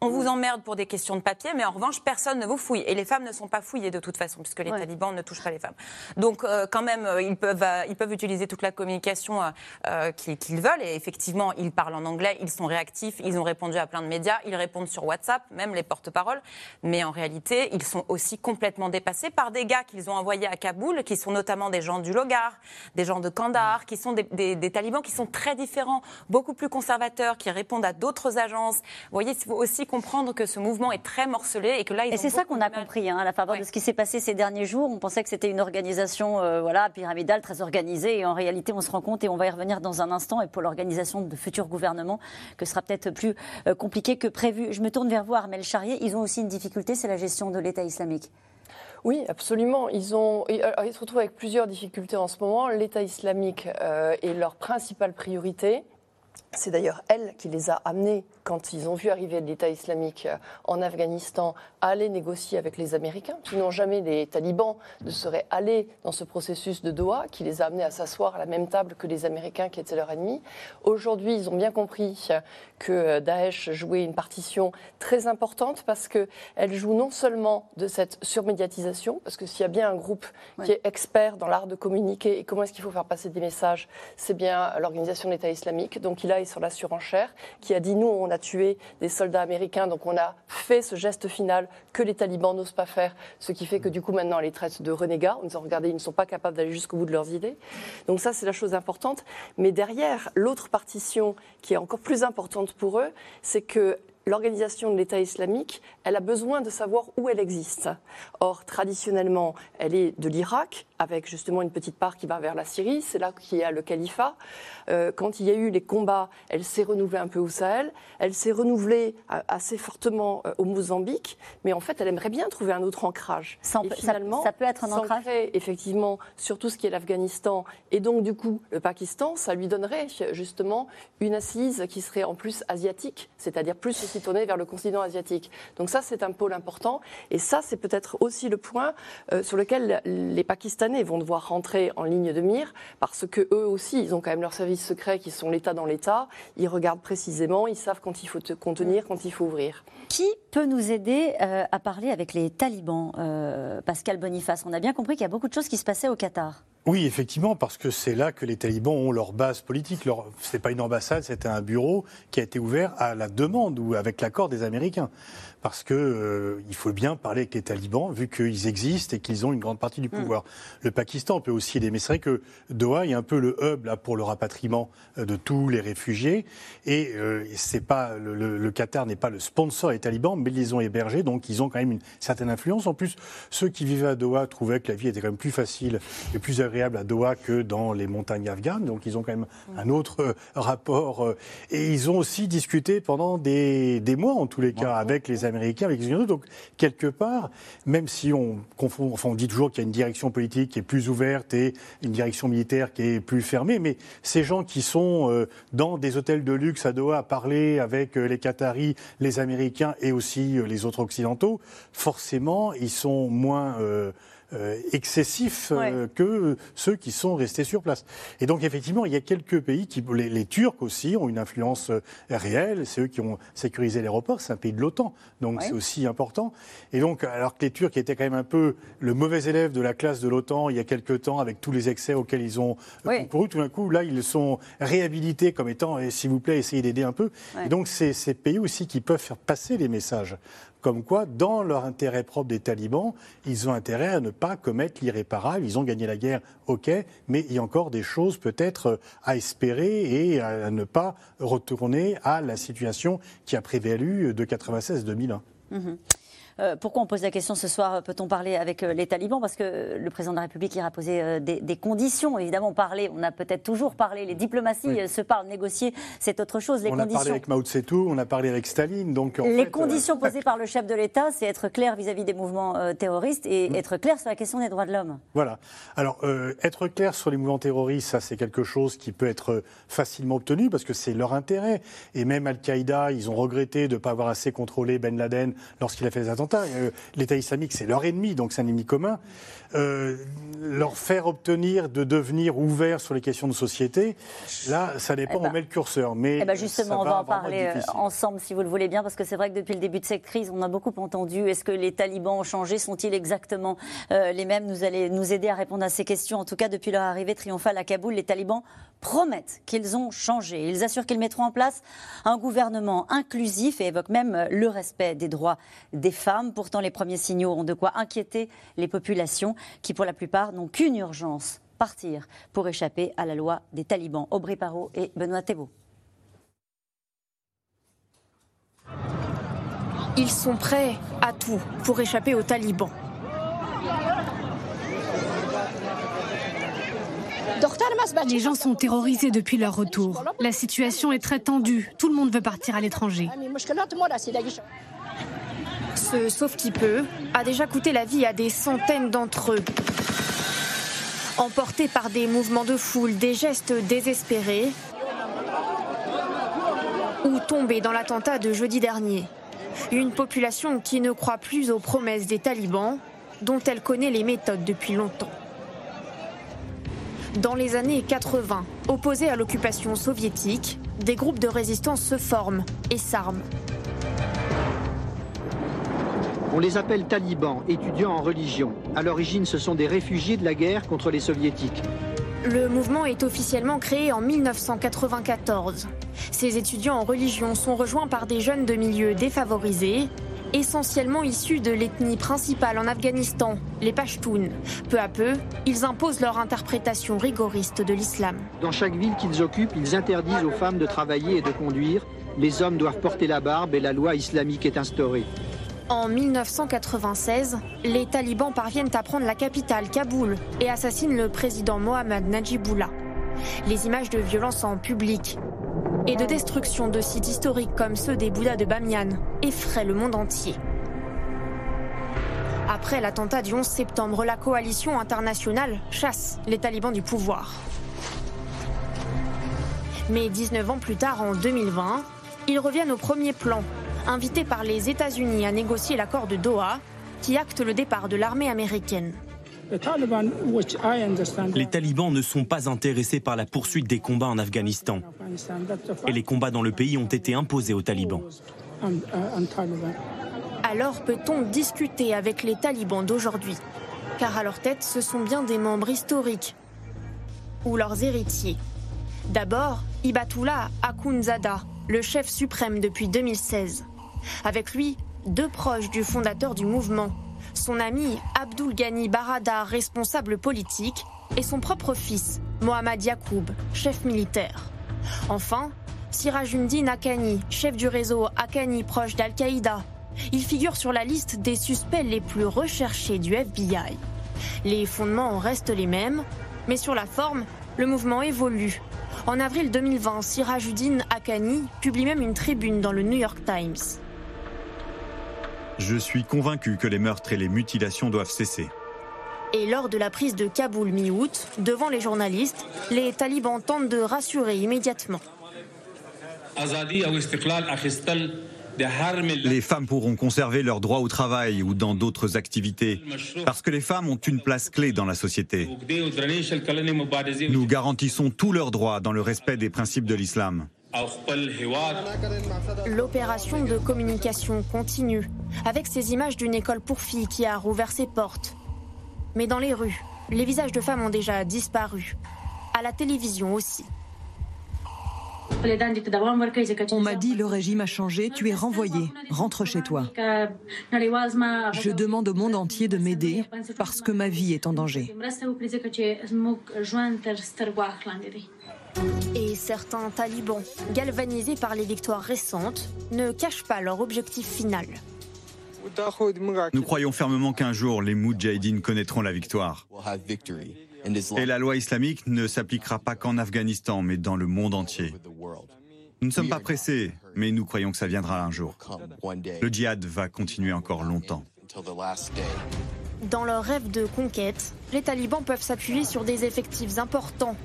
on vous hmm. emmerde pour des questions de papier, mais en revanche, personne ne vous fouille. Et les femmes ne sont pas fouillées de toute façon, puisque les talibans ne touchent pas les femmes. Donc, quand même, ils peuvent, ils peuvent utiliser toute la communication qu'ils veulent. Et effectivement, ils parlent en anglais, ils sont réactifs, ils ont répondu à plein de médias, ils répondent sur WhatsApp, même les porte-paroles. Mais en réalité, ils sont aussi complètement dépassés par des gars qu'ils ont envoyés à Kaboul, qui sont notamment des gens du Logar, des gens de Kandahar, qui sont des, talibans qui sont très différents, beaucoup plus conservateurs, qui répondent à d'autres agences. Vous voyez, il faut aussi comprendre que ce mouvement est très morcelé et que là, ils Et c'est ça qu'on a compris, hein, à la faveur de ce qui s'est passé ces derniers jours. On pensait que c'était une organisation euh, voilà, pyramidale, très organisée. Et en réalité, on se rend compte, et on va y revenir dans un instant, et pour l'organisation de futurs gouvernements, que ce sera peut-être plus euh, compliqué que prévu. Je me tourne vers vous, Armel Charrier. Ils ont aussi une difficulté, c'est la gestion de l'État islamique. Oui, absolument. Ils, ils se retrouvent avec plusieurs difficultés en ce moment. L'État islamique euh, est leur principale priorité. C'est d'ailleurs elle qui les a amenés quand ils ont vu arriver l'État islamique euh, en Afghanistan, aller négocier avec les Américains. Sinon, jamais les talibans ne seraient allés dans ce processus de Doha qui les a amenés à s'asseoir à la même table que les Américains qui étaient leurs ennemis. Aujourd'hui, ils ont bien compris que euh, Daesh jouait une partition très importante parce qu'elle joue non seulement de cette surmédiatisation, parce que s'il y a bien un groupe qui est expert dans l'art de communiquer et comment est-ce qu'il faut faire passer des messages, c'est bien l'organisation de l'État islamique. Donc il a sur la surenchère, qui a dit nous, on a tué des soldats américains, donc on a fait ce geste final que les talibans n'osent pas faire, ce qui fait que du coup maintenant on les traite de renégats, en disant regardez, ils ne sont pas capables d'aller jusqu'au bout de leurs idées. Donc ça c'est la chose importante. Mais derrière, l'autre partition qui est encore plus importante pour eux, c'est que l'organisation de l'État islamique, elle a besoin de savoir où elle existe. Or, traditionnellement, elle est de l'Irak, avec justement une petite part qui va vers la Syrie, c'est là qu'il y a le califat. Euh, quand il y a eu les combats, elle s'est renouvelée un peu au Sahel, elle s'est renouvelée euh, assez fortement euh, au Mozambique, mais en fait, elle aimerait bien trouver un autre ancrage. et finalement, ça, peut être un ancrage effectivement sur tout ce qui est l'Afghanistan et donc du coup le Pakistan, ça lui donnerait justement une assise qui serait en plus asiatique, c'est-à-dire plus aussi tournée vers le continent asiatique. Donc ça, c'est un pôle important et ça, c'est peut-être aussi le point sur lequel les Pakistanais vont devoir rentrer en ligne de mire parce que eux aussi, ils ont quand même leurs services secrets qui sont l'État dans l'État. Ils regardent précisément, ils savent quand il faut te contenir, quand il faut ouvrir. Qui peut nous aider euh, à parler avec les talibans, euh, Pascal Boniface? On a bien compris qu'il y a beaucoup de choses qui se passaient au Qatar. Oui, effectivement, parce que c'est là que les talibans ont leur base politique. Leur... Ce n'est pas une ambassade, c'était un bureau qui a été ouvert à la demande ou avec l'accord des Américains parce que euh, il faut bien parler avec les talibans, vu qu'ils existent et qu'ils ont une grande partie du mm. pouvoir. Le Pakistan peut aussi aider, mais c'est vrai que Doha est un peu le hub là, pour le rapatriement euh, de tous les réfugiés, et euh, c'est pas le, Qatar n'est pas le sponsor des talibans, mais ils les ont hébergés, donc ils ont quand même une certaine influence. En plus, ceux qui vivaient à Doha trouvaient que la vie était quand même plus facile et plus agréable à Doha que dans les montagnes afghanes, donc ils ont quand même mm. un autre rapport. et ils ont aussi discuté pendant des, des mois, en tous les cas, avec les américains, avec les Donc, quelque part, même si on confond, enfin, on dit toujours qu'il y a une direction politique qui est plus ouverte et une direction militaire qui est plus fermée, mais ces gens qui sont euh, dans des hôtels de luxe à Doha à parler avec euh, les Qataris, les Américains et aussi euh, les autres Occidentaux, forcément, ils sont moins excessif que ceux qui sont restés sur place. Et donc effectivement, il y a quelques pays qui, les, les Turcs aussi, ont une influence réelle. C'est eux qui ont sécurisé l'aéroport. C'est un pays de l'OTAN, donc c'est aussi important. Et donc, alors que les Turcs étaient quand même un peu le mauvais élève de la classe de l'OTAN il y a quelques temps, avec tous les excès auxquels ils ont concouru, tout d'un coup, là, ils sont réhabilités comme étant, eh, s'il vous plaît, essayez d'aider un peu. Et donc, c'est ces pays aussi qui peuvent faire passer les messages comme quoi, dans leur intérêt propre des talibans, ils ont intérêt à ne pas commettre l'irréparable. Ils ont gagné la guerre, ok, mais il y a encore des choses peut-être à espérer et à ne pas retourner à la situation qui a prévalu de 96-2001. Euh, pourquoi on pose la question ce soir Peut-on parler avec euh, les talibans? Parce que le président de la République ira poser euh, des, conditions. Évidemment, parler, on a peut-être toujours parlé. Les diplomaties se parlent, négocier, c'est autre chose. Les on a parlé avec Mao Tse-tung, on a parlé avec Staline. Donc les conditions posées par le chef de l'État, c'est être clair vis-à-vis des mouvements terroristes et être clair sur la question des droits de l'homme. Voilà. Alors, être clair sur les mouvements terroristes, ça, c'est quelque chose qui peut être facilement obtenu parce que c'est leur intérêt. Et même Al-Qaïda, ils ont regretté de ne pas avoir assez contrôlé Ben Laden lorsqu'il a fait les attentats. Euh, L'État islamique, c'est leur ennemi, donc c'est un ennemi commun. Euh, leur faire obtenir de devenir ouvert sur les questions de société, là, ça dépend, eh on ben, met le curseur. Mais eh ben justement, on va en parler euh, ensemble, si vous le voulez bien, parce que c'est vrai que depuis le début de cette crise, on a beaucoup entendu est-ce que les talibans ont changé Sont-ils exactement les mêmes? Nous allez nous aider à répondre à ces questions. En tout cas, depuis leur arrivée triomphale à Kaboul, les talibans promettent qu'ils ont changé. Ils assurent qu'ils mettront en place un gouvernement inclusif et évoquent même le respect des droits des femmes. Pourtant, les premiers signaux ont de quoi inquiéter les populations qui, pour la plupart, n'ont qu'une urgence partir pour échapper à la loi des talibans. Aubry Parot et Benoît Thébault. Ils sont prêts à tout pour échapper aux talibans. Les gens sont terrorisés depuis leur retour. La situation est très tendue. Tout le monde veut partir à l'étranger. Sauf qui peut a déjà coûté la vie à des centaines d'entre eux. Emportés par des mouvements de foule, des gestes désespérés, ou tombés dans l'attentat de jeudi dernier. Une population qui ne croit plus aux promesses des talibans, dont elle connaît les méthodes depuis longtemps. Dans les années 80, opposés à l'occupation soviétique, des groupes de résistance se forment et s'arment. On les appelle talibans, étudiants en religion. À l'origine, ce sont des réfugiés de la guerre contre les soviétiques. Le mouvement est officiellement créé en 1994. Ces étudiants en religion sont rejoints par des jeunes de milieux défavorisés essentiellement issus de l'ethnie principale en Afghanistan, les Pashtuns. Peu à peu, ils imposent leur interprétation rigoriste de l'islam. Dans chaque ville qu'ils occupent, ils interdisent aux femmes de travailler et de conduire. Les hommes doivent porter la barbe et la loi islamique est instaurée. En 1996, les talibans parviennent à prendre la capitale, Kaboul, et assassinent le président Mohammad Najibullah. Les images de violence en public, et de destruction de sites historiques comme ceux des Bouddhas de Bamiyan effraient le monde entier. Après l'attentat du 11 septembre, la coalition internationale chasse les talibans du pouvoir. Mais 19 ans plus tard, en 2020, ils reviennent au premier plan, invités par les États-Unis à négocier l'accord de Doha, qui acte le départ de l'armée américaine. Les talibans ne sont pas intéressés par la poursuite des combats en Afghanistan. Et les combats dans le pays ont été imposés aux talibans. Alors peut-on discuter avec les talibans d'aujourd'hui? Car à leur tête, ce sont bien des membres historiques ou leurs héritiers. D'abord, Ibatullah Akhundzada, le chef suprême depuis 2016. Avec lui, deux proches du fondateur du mouvement, son ami Abdul Ghani Barada, responsable politique, et son propre fils, Mohamed Yacoub, chef militaire. Enfin, Sirajuddin Akani, chef du réseau Akani proche d'Al-Qaïda. Il figure sur la liste des suspects les plus recherchés du FBI. Les fondements restent les mêmes, mais sur la forme, le mouvement évolue. En avril 2020, Sirajuddin Akani publie même une tribune dans le New York Times. Je suis convaincu que les meurtres et les mutilations doivent cesser. Et lors de la prise de Kaboul mi-août, devant les journalistes, les talibans tentent de rassurer immédiatement. Les femmes pourront conserver leurs droits au travail ou dans d'autres activités, parce que les femmes ont une place clé dans la société. Nous garantissons tous leurs droits dans le respect des principes de l'islam. L'opération de communication continue, avec ces images d'une école pour filles qui a rouvert ses portes. Mais dans les rues, les visages de femmes ont déjà disparu. À la télévision aussi. On m'a dit le régime a changé, tu es renvoyé, rentre chez toi. Je demande au monde entier de m'aider parce que ma vie est en danger. Et certains talibans, galvanisés par les victoires récentes, ne cachent pas leur objectif final. Nous croyons fermement qu'un jour, les Moudjahidines connaîtront la victoire. Et la loi islamique ne s'appliquera pas qu'en Afghanistan, mais dans le monde entier. Nous ne sommes pas pressés, mais nous croyons que ça viendra un jour. Le djihad va continuer encore longtemps. Dans leur rêve de conquête, les talibans peuvent s'appuyer sur des effectifs importants,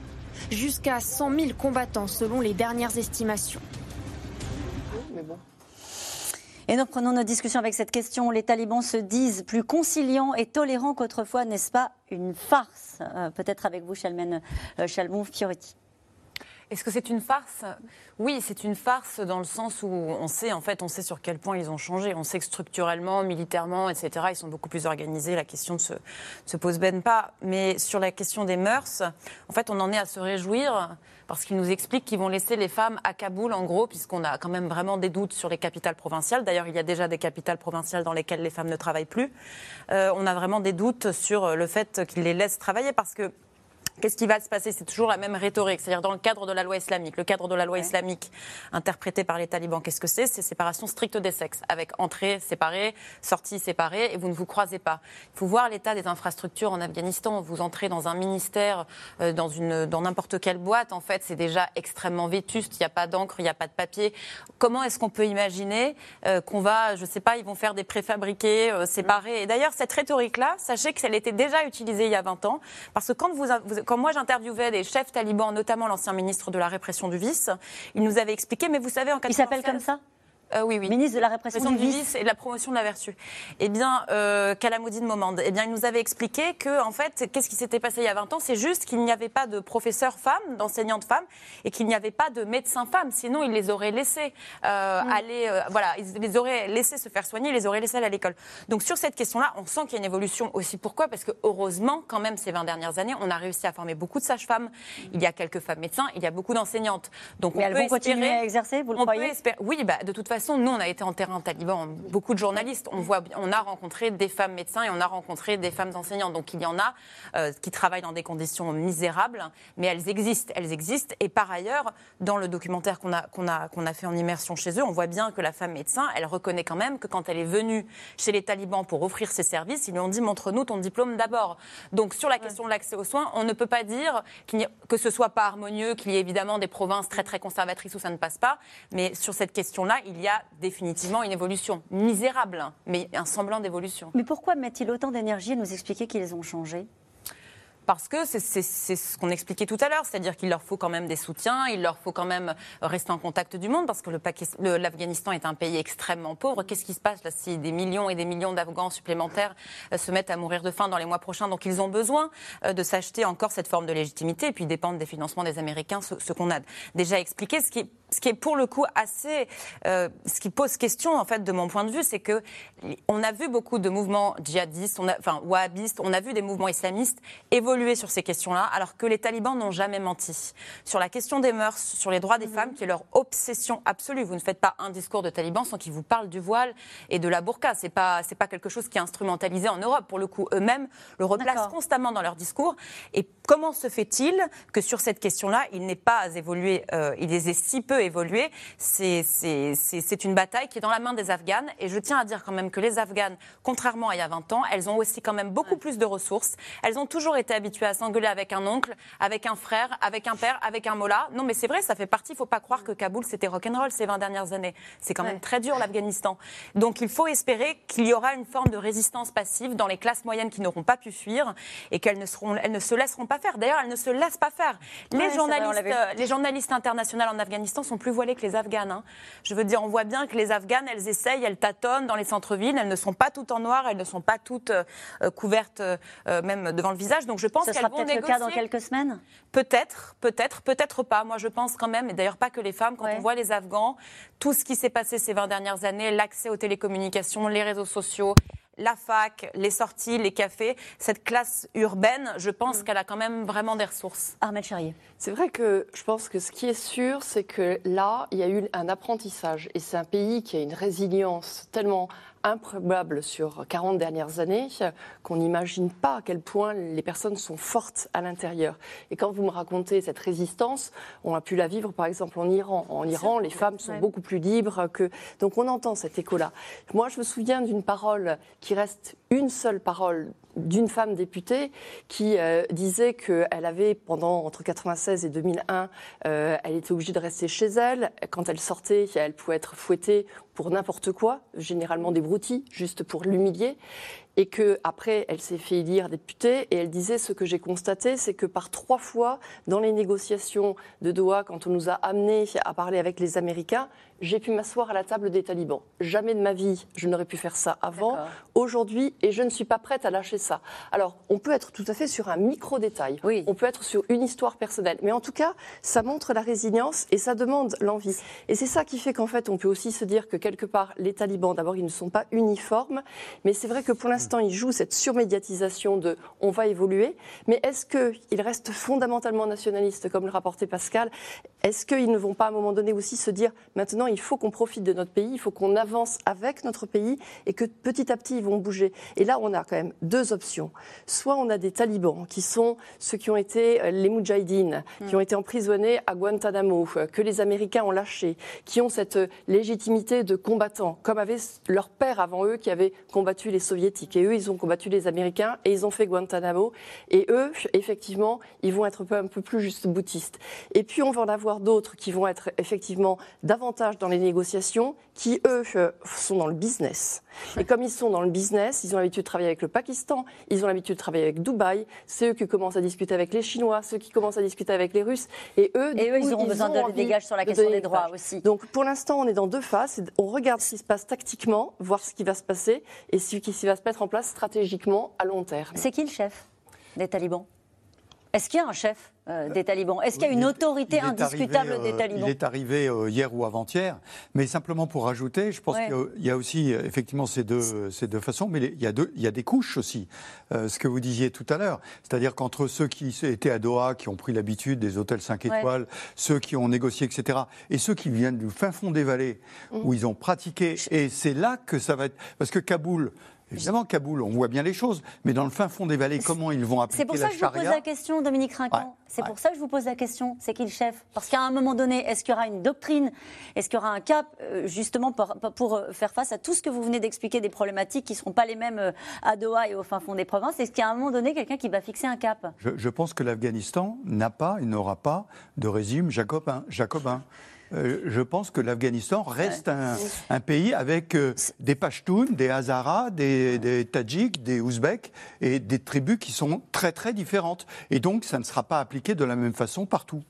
jusqu'à 100 000 combattants selon les dernières estimations. Et nous reprenons notre discussion avec cette question. Les talibans se disent plus conciliants et tolérants qu'autrefois, n'est-ce pas une farce euh, Peut-être avec vous, Chalmen euh. Est-ce que c'est une farce? Oui, c'est une farce dans le sens où on sait, en fait, on sait sur quel point ils ont changé. On sait que structurellement, militairement, etc., ils sont beaucoup plus organisés. La question ne se, se pose même pas. Mais sur la question des mœurs, en fait, on en est à se réjouir parce qu'ils nous expliquent qu'ils vont laisser les femmes à Kaboul, en gros, puisqu'on a quand même vraiment des doutes sur les capitales provinciales. D'ailleurs, il y a déjà des capitales provinciales dans lesquelles les femmes ne travaillent plus. Euh, on a vraiment des doutes sur le fait qu'ils les laissent travailler parce que Qu'est-ce qui va se passer? C'est toujours la même rhétorique, c'est-à-dire dans le cadre de la loi islamique. Le cadre de la loi islamique interprété par les talibans, qu'est-ce que c'est? C'est séparation stricte des sexes, avec entrée séparée, sortie séparée, et vous ne vous croisez pas. Il faut voir l'état des infrastructures en Afghanistan. Vous entrez dans un ministère, euh, dans une, dans n'importe quelle boîte, en fait, c'est déjà extrêmement vétuste. Il n'y a pas d'encre, il n'y a pas de papier. Comment est-ce qu'on peut imaginer euh, qu'on va, je ne sais pas, ils vont faire des préfabriqués euh, séparés? Et d'ailleurs, cette rhétorique-là, sachez qu'elle était déjà utilisée il y a 20 ans, parce que quand vous, vous quand moi j'interviewais des chefs talibans, notamment l'ancien ministre de la répression du vice, il nous avait expliqué, mais vous savez, en Il s'appelle comme ça? Euh, oui, oui. Ministre de la répression du vice. et de la promotion de la vertu. Eh bien, euh, Kalamoudine Momand, eh bien, il nous avait expliqué que, en fait, qu'est-ce qui s'était passé il y a 20 ans? C'est juste qu'il n'y avait pas de professeurs femmes, d'enseignantes femmes, et qu'il n'y avait pas de médecins femmes. Sinon, ils les auraient laissés euh, mm. aller, euh, voilà, ils les auraient laissés se faire soigner, ils les auraient laissés aller à l'école. Donc, sur cette question-là, on sent qu'il y a une évolution aussi. Pourquoi? Parce que, heureusement, quand même, ces 20 dernières années, on a réussi à former beaucoup de sages-femmes. Il y a quelques femmes médecins, il y a beaucoup d'enseignantes. Donc, Mais on elles peut vont continuer à exercer, vous le croyez? Oui, bah, de toute façon, nous, on a été en terrain taliban, beaucoup de journalistes. On, voit, on a rencontré des femmes médecins et on a rencontré des femmes enseignantes. Donc il y en a euh, qui travaillent dans des conditions misérables, mais elles existent, elles existent. Et par ailleurs, dans le documentaire qu'on a, qu'on a, qu'on a fait en immersion chez eux, on voit bien que la femme médecin, elle reconnaît quand même que quand elle est venue chez les talibans pour offrir ses services, ils lui ont dit montre-nous ton diplôme d'abord. Donc sur la question de l'accès aux soins, on ne peut pas dire que ce soit pas harmonieux, qu'il y ait évidemment des provinces très très conservatrices où ça ne passe pas, mais sur cette question-là, il y a définitivement une évolution misérable, hein, mais un semblant d'évolution. Mais pourquoi mettent-ils autant d'énergie à nous expliquer qu'ils ont changé? Parce que c'est ce qu'on expliquait tout à l'heure, c'est-à-dire qu'il leur faut quand même des soutiens, il leur faut quand même rester en contact du monde, parce que l'Afghanistan est un pays extrêmement pauvre. Qu'est-ce qui se passe là si des millions et des millions d'Afghans supplémentaires euh, se mettent à mourir de faim dans les mois prochains? Donc ils ont besoin euh, de s'acheter encore cette forme de légitimité, et puis dépendre des financements des Américains, ce, qu'on a déjà expliqué. Ce qui, est pour le coup assez, euh, ce qui pose question en fait de mon point de vue, c'est que on a vu beaucoup de mouvements djihadistes, enfin wahhabistes, on a vu des mouvements islamistes évoluer sur ces questions-là, alors que les talibans n'ont jamais menti. Sur la question des mœurs, sur les droits des mhm. femmes, qui est leur obsession absolue. Vous ne faites pas un discours de talibans sans qu'ils vous parlent du voile et de la burqa. C'est pas, c'est pas quelque chose qui est instrumentalisé en Europe. Pour le coup, eux-mêmes le replacent constamment dans leur discours. Et comment se fait-il que sur cette question-là, il n'ait pas évolué, euh, il les ait si peu évolué? C'est, c'est, c'est une bataille qui est dans la main des Afghanes. Et je tiens à dire quand même que les Afghanes, contrairement à il y a 20 ans, elles ont aussi quand même beaucoup plus de ressources. Elles ont toujours été habitué à s'engueuler avec un oncle, avec un frère, avec un père, avec un mollah. Non, mais c'est vrai, ça fait partie. Il ne faut pas croire que Kaboul, c'était rock'n'roll ces 20 dernières années. C'est quand même très dur, l'Afghanistan. Donc il faut espérer qu'il y aura une forme de résistance passive dans les classes moyennes qui n'auront pas pu fuir et qu'elles ne, seront, elles ne se laisseront pas faire. D'ailleurs, elles ne se laissent pas faire. Les, journalistes, euh, les journalistes internationaux en Afghanistan sont plus voilés que les Afghanes. Hein. Je veux dire, on voit bien que les Afghanes, elles essayent, elles tâtonnent dans les centres-villes, elles ne sont pas toutes en noir, elles ne sont pas toutes euh, couvertes euh, même devant le visage. Donc je pense qu'elles vont négocier. le cas dans quelques semaines? Peut-être, peut-être, peut-être pas. Moi, je pense quand même, et d'ailleurs pas que les femmes, quand on voit les Afghans, tout ce qui s'est passé ces 20 dernières années, l'accès aux télécommunications, les réseaux sociaux, la fac, les sorties, les cafés, cette classe urbaine, je pense mm. qu'elle a quand même vraiment des ressources. Armel Charrier. C'est vrai que je pense que ce qui est sûr, c'est que là, il y a eu un apprentissage. Et c'est un pays qui a une résilience tellement improbable sur 40 dernières années qu'on n'imagine pas à quel point les personnes sont fortes à l'intérieur. Et quand vous me racontez cette résistance, on a pu la vivre par exemple en Iran. En Iran, les femmes sont beaucoup plus libres que... Donc on entend cet écho-là. Moi, je me souviens d'une parole qui reste une seule parole d'une femme députée qui euh, disait qu'elle avait, pendant entre 96 et 2001, euh, elle était obligée de rester chez elle. Quand elle sortait, elle pouvait être fouettée pour n'importe quoi, généralement des broutilles, juste pour l'humilier et que après elle s'est fait élire députée et elle disait ce que j'ai constaté c'est que par trois fois dans les négociations de Doha quand on nous a amenés à parler avec les Américains j'ai pu m'asseoir à la table des talibans. Jamais de ma vie je n'aurais pu faire ça avant. Aujourd'hui et je ne suis pas prête à lâcher ça. Alors on peut être tout à fait sur un micro détail oui. on peut être sur une histoire personnelle. Mais en tout cas ça montre la résilience et ça demande l'envie. Et c'est ça qui fait qu'en fait on peut aussi se dire que quelque part les talibans d'abord ils ne sont pas uniformes. Mais c'est vrai que pour l'instant l'instant, il joue cette surmédiatisation de on va évoluer, mais est-ce qu'ils restent fondamentalement nationalistes, comme le rapportait Pascal? Est-ce qu'ils ne vont pas à un moment donné aussi se dire maintenant, il faut qu'on profite de notre pays, il faut qu'on avance avec notre pays et que petit à petit, ils vont bouger Et là, on a quand même deux options. Soit on a des talibans, qui sont ceux qui ont été euh, les Moudjahidines, qui ont été emprisonnés à Guantanamo, euh, que les Américains ont lâchés, qui ont cette euh, légitimité de combattants, comme avait leur père avant eux qui avait combattu les soviétiques. Et eux, ils ont combattu les Américains et ils ont fait Guantanamo. Et eux, effectivement, ils vont être un peu, plus juste boutistes. Et puis, on va en avoir d'autres qui vont être effectivement davantage dans les négociations, qui, eux, sont dans le business. Et comme ils sont dans le business, ils ont l'habitude de travailler avec le Pakistan, ils ont l'habitude de travailler avec Dubaï, c'est eux qui commencent à discuter avec les Chinois, ceux qui commencent à discuter avec les Russes. Et eux, et eux ils auront besoin de dégage sur la question des droits aussi. Donc, pour l'instant, on est dans deux phases. On regarde ce qui se passe tactiquement, voir ce qui va se passer, et ce qui va se mettre en place stratégiquement à long terme. C'est qui le chef des talibans? Est-ce qu'il y a un chef euh, des talibans Est-ce qu'il y a une autorité indiscutable des euh, talibans Il est arrivé euh, hier ou avant-hier, mais simplement pour rajouter, je pense qu'il y a aussi effectivement ces deux, ces deux façons, mais il y, a deux, il y a des couches aussi. ce que vous disiez tout à l'heure, c'est-à-dire qu'entre ceux qui étaient à Doha, qui ont pris l'habitude des hôtels 5 étoiles, ceux qui ont négocié, etc., et ceux qui viennent du fin fond des vallées, mmh. où ils ont pratiqué, et c'est là que ça va être... Parce que Kaboul, Évidemment, Kaboul, on voit bien les choses, mais dans le fin fond des vallées, comment ils vont appliquer la C'est pour ça que je vous pose la question, Dominique Rincan. c'est pour ça que je vous pose la question. C'est qui le chef? Parce qu'à un moment donné, est-ce qu'il y aura une doctrine? Est-ce qu'il y aura un cap, euh, justement, pour, pour, euh, faire face à tout ce que vous venez d'expliquer, des problématiques qui ne seront pas les mêmes euh, à Doha et au fin fond des provinces? Est-ce qu'il y a un moment donné quelqu'un qui va fixer un cap? Je, je pense que l'Afghanistan n'a pas, il n'aura pas de régime jacobin. jacobin. Euh, je pense que l'Afghanistan reste un, pays avec euh, des Pashtuns, des Hazaras, des, des Tadjiks, des Ouzbeks et des tribus qui sont très très différentes. Et donc ça ne sera pas appliqué de la même façon partout.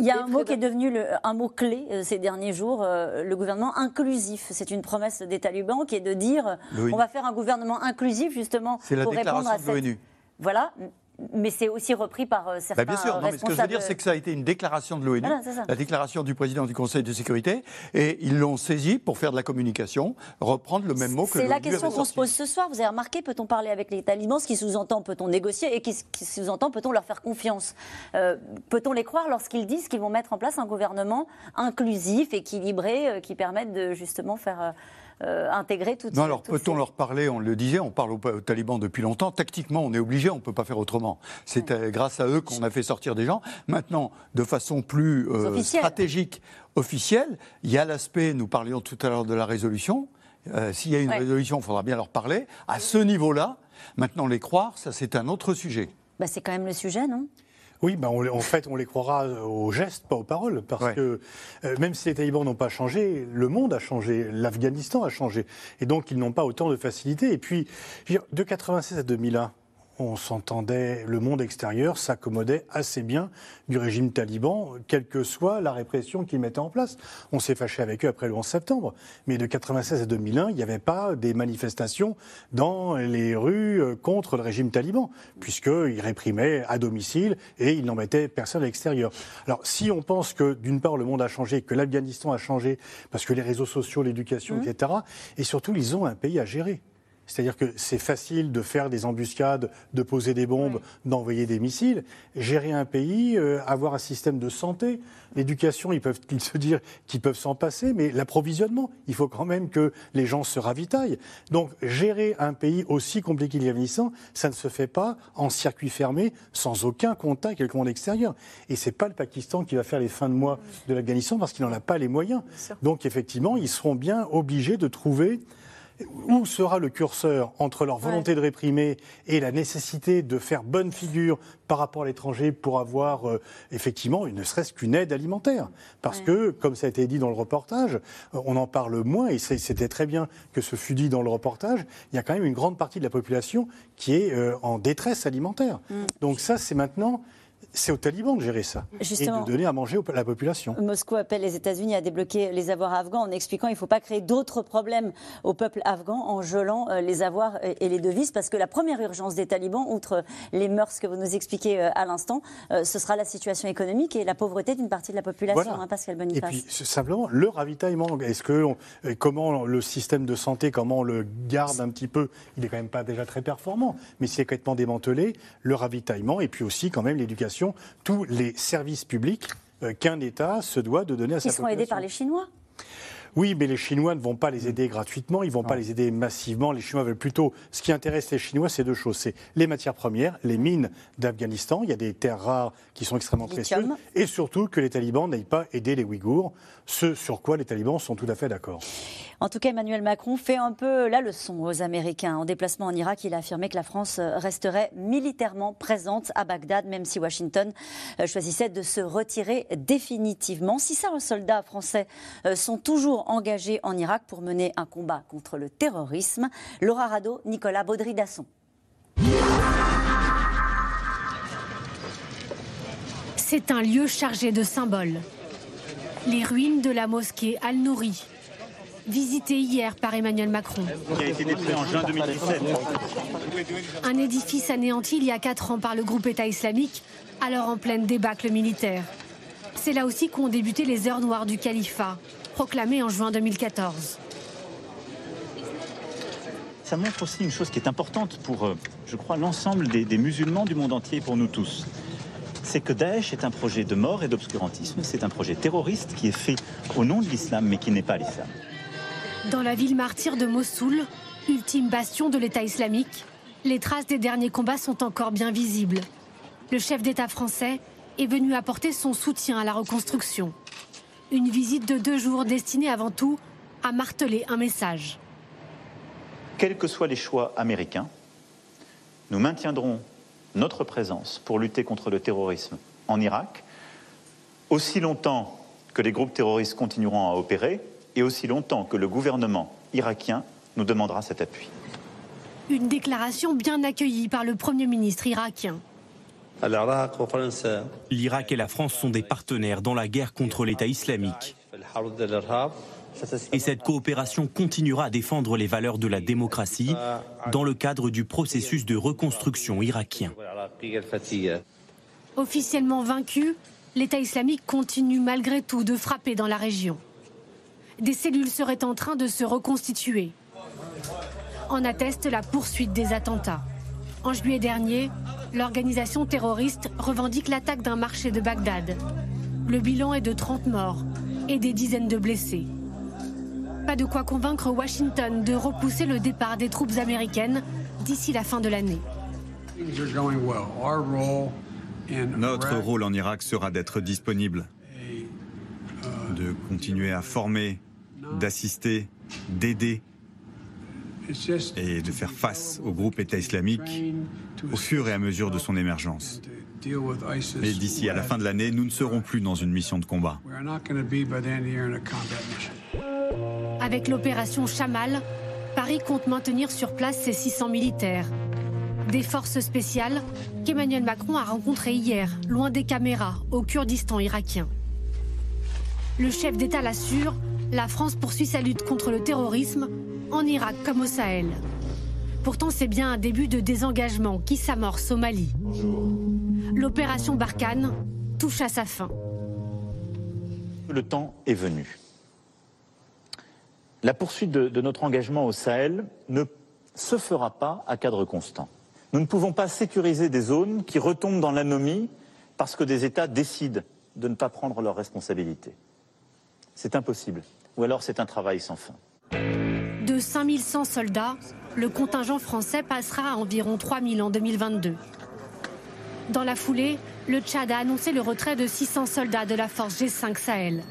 Il y a un mot qui est devenu un mot clé euh, ces derniers jours, le gouvernement inclusif. C'est une promesse des talibans qui est de dire on va faire un gouvernement inclusif justement pour répondre à cette... Voilà, mais c'est aussi repris par euh, certains bah bien sûr. Non, mais ce que je veux dire, c'est que ça a été une déclaration de l'ONU, la déclaration du président du Conseil de sécurité, et ils l'ont saisi pour faire de la communication, reprendre le même mot que C'est la question qu'on se pose ce soir. Vous avez remarqué, peut-on parler avec les talibans? Ce qui sous-entend, peut-on négocier? Et qui, sous-entend, peut-on leur faire confiance? Euh, Peut-on les croire lorsqu'ils disent qu'ils vont mettre en place un gouvernement inclusif, équilibré, euh, qui permette de justement faire euh, intégrer toutes Non, alors peut-on leur parler On le disait, on parle aux, talibans depuis longtemps. Tactiquement, on est obligé, on ne peut pas faire autrement. C'est euh, grâce à eux qu'on a fait sortir des gens. Maintenant, de façon plus euh, stratégique, officielle, il y a l'aspect, nous parlions tout à l'heure de la résolution. S'il y a une résolution, il faudra bien leur parler. À ce niveau-là, maintenant les croire, ça c'est un autre sujet. bah, C'est quand même le sujet, non? Oui, ben en fait, on les croira aux gestes, pas aux paroles, parce que euh, même si les talibans n'ont pas changé, le monde a changé, l'Afghanistan a changé, et donc ils n'ont pas autant de facilité. Et puis, de 96 à 2001, on s'entendait, le monde extérieur s'accommodait assez bien du régime taliban, quelle que soit la répression qu'ils mettaient en place. On s'est fâché avec eux après le 11 septembre, mais de 96 à 2001, il n'y avait pas des manifestations dans les rues euh, contre le régime taliban, puisqu'ils réprimaient à domicile et ils n'en mettaient personne à l'extérieur. Alors si on pense que d'une part le monde a changé, que l'Afghanistan a changé, parce que les réseaux sociaux, l'éducation, mmh. etc., et surtout ils ont un pays à gérer. C'est-à-dire que c'est facile de faire des embuscades, de poser des bombes, d'envoyer des missiles. Gérer un pays, euh, avoir un système de santé, l'éducation, ils peuvent se dire qu'ils peuvent s'en passer, mais l'approvisionnement, il faut quand même que les gens se ravitaillent. Donc gérer un pays aussi compliqué l'Afghanistan, ça ne se fait pas en circuit fermé, sans aucun contact avec le monde extérieur. Et c'est pas le Pakistan qui va faire les fins de mois de l'Afghanistan parce qu'il n'en a pas les moyens. Donc effectivement, ils seront bien obligés de trouver où sera le curseur entre leur volonté de réprimer et la nécessité de faire bonne figure par rapport à l'étranger pour avoir euh, effectivement ne serait-ce qu'une aide alimentaire? Parce que, comme ça a été dit dans le reportage, euh, on en parle moins et c'était très bien que ce fut dit dans le reportage, il y a quand même une grande partie de la population qui est euh, en détresse alimentaire. Mm. Donc ça, c'est maintenant c'est aux talibans de gérer ça Justement, et de donner à manger à la population. Moscou appelle les États-Unis à débloquer les avoirs afghans en expliquant qu'il ne faut pas créer d'autres problèmes au peuple afghan en gelant euh, les avoirs et les devises, parce que la première urgence des talibans, outre les mœurs que vous nous expliquez euh, à l'instant, euh, ce sera la situation économique et la pauvreté d'une partie de la population, hein, Pascal Boniface. Et puis simplement le ravitaillement. Est-ce que comment le système de santé, comment on le garde un petit peu Il n'est quand même pas déjà très performant, mais c'est complètement démantelé. Le ravitaillement et puis aussi quand même l'éducation tous les services publics euh, qu'un État se doit de donner à sa population. Ils seront aidés par les Chinois? Oui, mais les Chinois ne vont pas les aider gratuitement, ils ne vont pas les aider massivement. Les Chinois veulent plutôt. Ce qui intéresse les Chinois, c'est deux choses c'est les matières premières, les mines d'Afghanistan. Il y a des terres rares qui sont extrêmement précieuses. Et surtout que les talibans n'aillent pas aider les Ouïghours, ce sur quoi les talibans sont tout à fait d'accord. En tout cas, Emmanuel Macron fait un peu la leçon aux Américains. En déplacement en Irak, il a affirmé que la France resterait militairement présente à Bagdad, même si Washington euh, choisissait de se retirer définitivement. Si certains soldats français euh, sont toujours engagés en Irak pour mener un combat contre le terrorisme, Laura Rado, Nicolas Baudry-Dasson. C'est un lieu chargé de symboles. Les ruines de la mosquée Al-Nouri, visité hier par Emmanuel Macron. Qui a été détruit en juin 2017. Un édifice anéanti il y a 4 ans par le groupe État islamique, alors en pleine débâcle militaire. C'est là aussi qu'ont débuté les heures noires du califat, proclamé en juin 2014. Ça montre aussi une chose qui est importante pour, euh, je crois, l'ensemble des, des musulmans du monde entier et pour nous tous c'est que Daesh est un projet de mort et d'obscurantisme. C'est un projet terroriste qui est fait au nom de l'islam, mais qui n'est pas l'islam. Dans la ville martyre de Mossoul, ultime bastion de l'État islamique, les traces des derniers combats sont encore bien visibles. Le chef d'État français est venu apporter son soutien à la reconstruction. Une visite de deux jours destinée avant tout à marteler un message. Quels que soient les choix américains, nous maintiendrons notre présence pour lutter contre le terrorisme en Irak, aussi longtemps que les groupes terroristes continueront à opérer, et aussi longtemps que le gouvernement irakien nous demandera cet appui. Une déclaration bien accueillie par le Premier ministre irakien. L'Irak et la France sont des partenaires dans la guerre contre l'État islamique. Et cette coopération continuera à défendre les valeurs de la démocratie dans le cadre du processus de reconstruction irakien. Officiellement vaincu, l'État islamique continue malgré tout de frapper dans la région des cellules seraient en train de se reconstituer. En atteste la poursuite des attentats. En juillet dernier, l'organisation terroriste revendique l'attaque d'un marché de Bagdad. Le bilan est de 30 morts et des dizaines de blessés. Pas de quoi convaincre Washington de repousser le départ des troupes américaines d'ici la fin de l'année. Notre rôle en Irak sera d'être disponible, de continuer à former, d'assister, d'aider et de faire face au groupe État islamique au fur et à mesure de son émergence. Et d'ici à la fin de l'année, nous ne serons plus dans une mission de combat. Avec l'opération Chamal, Paris compte maintenir sur place ses 600 militaires. Des forces spéciales qu'Emmanuel Macron a rencontrées hier, loin des caméras, au Kurdistan irakien. Le chef d'État l'assure, la France poursuit sa lutte contre le terrorisme, en Irak comme au Sahel. Pourtant, c'est bien un début de désengagement qui s'amorce au Mali. L'opération Barkhane touche à sa fin. Le temps est venu. La poursuite de, notre engagement au Sahel ne se fera pas à cadre constant. Nous ne pouvons pas sécuriser des zones qui retombent dans l'anomie parce que des États décident de ne pas prendre leurs responsabilités. C'est impossible. Ou alors c'est un travail sans fin. De 5100 soldats, le contingent français passera à environ 3000 en 2022. Dans la foulée, le Tchad a annoncé le retrait de 600 soldats de la force G5 Sahel.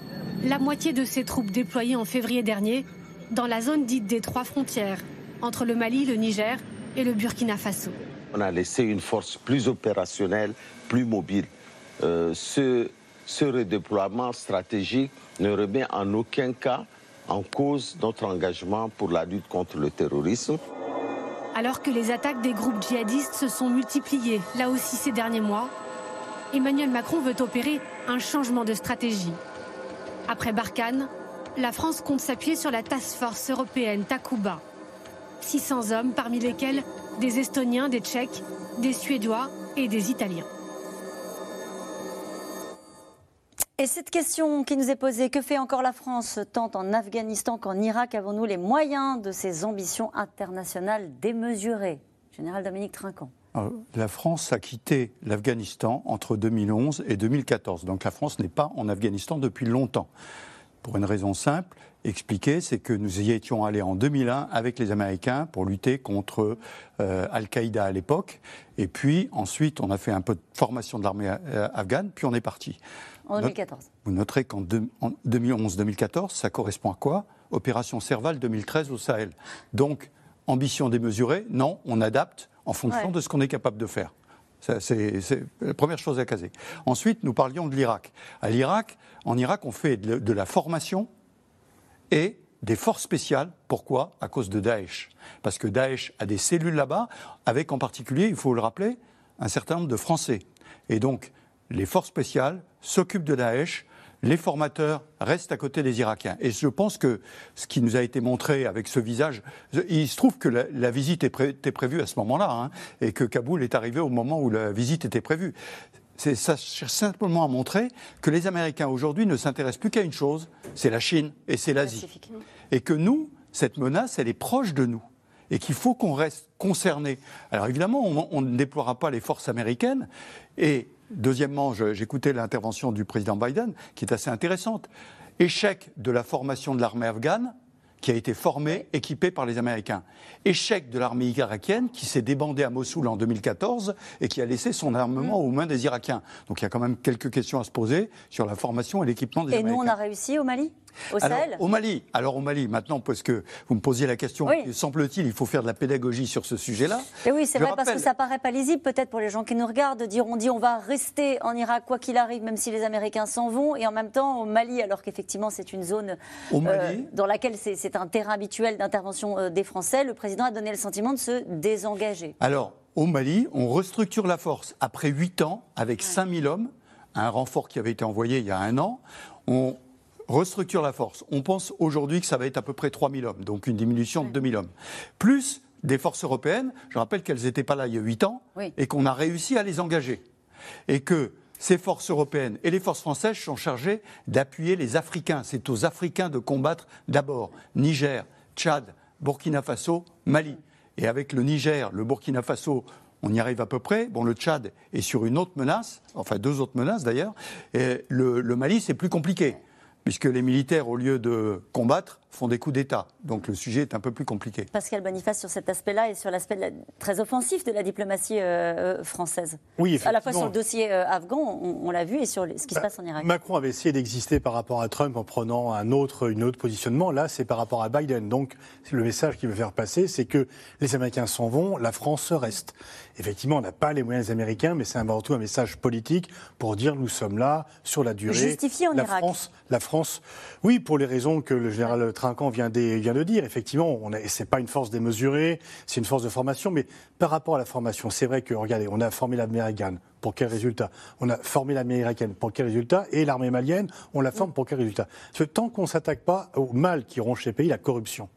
La moitié de ses troupes déployées en février dernier dans la zone dite des trois frontières, entre le Mali, le Niger et le Burkina Faso. On a laissé une force plus opérationnelle, plus mobile. Euh, ce, ce redéploiement stratégique ne remet en aucun cas en cause notre engagement pour la lutte contre le terrorisme. Alors que les attaques des groupes djihadistes se sont multipliées, là aussi ces derniers mois, Emmanuel Macron veut opérer un changement de stratégie. Après Barkhane, la France compte s'appuyer sur la task force européenne Takuba. 600 hommes, parmi lesquels des Estoniens, des Tchèques, des Suédois et des Italiens. Et cette question qui nous est posée, que fait encore la France tant en Afghanistan qu'en Irak? Avons-nous les moyens de ces ambitions internationales démesurées? Général Dominique Trinquant. Euh, la France a quitté l'Afghanistan entre 2011 et 2014. Donc la France n'est pas en Afghanistan depuis longtemps. Pour une raison simple, expliquée, c'est que nous y étions allés en 2001 avec les Américains pour lutter contre euh, Al-Qaïda à l'époque. Et puis ensuite, on a fait un peu de formation de l'armée euh, afghane, puis on est parti. En 2014. Vous noterez qu'en 2011-2014, ça correspond à quoi? Opération Serval 2013 au Sahel. Donc, ambition démesurée, non, on adapte en fonction de ce qu'on est capable de faire. C'est la première chose à caser. Ensuite, nous parlions de l'Irak. À l'Irak, en Irak, on fait de, la formation et des forces spéciales. Pourquoi? À cause de Daesh. Parce que Daesh a des cellules là-bas, avec en particulier, il faut le rappeler, un certain nombre de Français. Et donc, les forces spéciales s'occupent de Daesh, les formateurs restent à côté des Irakiens. Et je pense que ce qui nous a été montré avec ce visage, il se trouve que la, visite était prévue à ce moment-là, hein, et que Kaboul est arrivé au moment où la visite était prévue. Ça cherche simplement à montrer que les Américains aujourd'hui ne s'intéressent plus qu'à une chose, c'est la Chine et c'est l'Asie. Et que nous, cette menace, elle est proche de nous et qu'il faut qu'on reste concerné. Alors évidemment, on, on, ne déploiera pas les forces américaines et Deuxièmement, j'écoutais l'intervention du président Biden, qui est assez intéressante. Échec de la formation de l'armée afghane, qui a été formée, équipée par les Américains. Échec de l'armée irakienne qui s'est débandée à Mossoul en 2014 et qui a laissé son armement aux mains des Irakiens. Donc il y a quand même quelques questions à se poser sur la formation et l'équipement des Américains. Et nous, on a réussi au Mali? Au Sahel Au Mali. Alors au Mali, maintenant, parce que vous me posiez la question, semble-t-il, il faut faire de la pédagogie sur ce sujet-là. Et oui, c'est vrai, parce que ça paraît pas lisible, peut-être pour les gens qui nous regardent, de dire on dit on va rester en Irak quoi qu'il arrive, même si les Américains s'en vont, et en même temps au Mali, alors qu'effectivement c'est une zone euh, dans laquelle c'est un terrain habituel d'intervention euh, des Français, le président a donné le sentiment de se désengager. Alors, au Mali, on restructure la force après 8 ans avec 5000 hommes, un renfort qui avait été envoyé il y a un an. On restructure la force. On pense aujourd'hui que ça va être à peu près 3000 hommes, donc une diminution de 2000 hommes. Plus des forces européennes, je rappelle qu'elles n'étaient pas là il y a 8 ans, et qu'on a réussi à les engager. Et que ces forces européennes et les forces françaises sont chargées d'appuyer les Africains. C'est aux Africains de combattre d'abord Niger, Tchad, Burkina Faso, Mali. Et avec le Niger, le Burkina Faso, on y arrive à peu près. Bon, le Tchad est sur une autre menace, enfin deux autres menaces d'ailleurs. Et le, Mali, c'est plus compliqué, puisque les militaires, au lieu de combattre, font des coups d'État. Donc le sujet est un peu plus compliqué. Pascal Boniface sur cet aspect-là et sur l'aspect très offensif de la diplomatie euh, euh, française. Oui, À la fois sur le dossier euh, afghan, on, l'a vu, et sur ce qui se bah, passe en Irak. Macron avait essayé d'exister par rapport à Trump en prenant un autre, une autre positionnement. Là, c'est par rapport à Biden. Donc le message qu'il veut faire passer, c'est que les Américains s'en vont, la France reste. Effectivement, on n'a pas les moyens américains, mais c'est avant tout un message politique pour dire nous sommes là sur la durée. Justifié en la Irak. France, la France, oui, pour les raisons que le général Trinquant vient de, dire. Effectivement, on c'est pas une force démesurée, c'est une force de formation, mais par rapport à la formation, c'est vrai que regardez, on a formé l'américaine. Pour quel résultat? On a formé l'américaine. Pour quel résultat? Et l'armée malienne, on la forme pour quel résultat? Tant qu'on ne s'attaque pas au mal qui ronge ces pays, la corruption,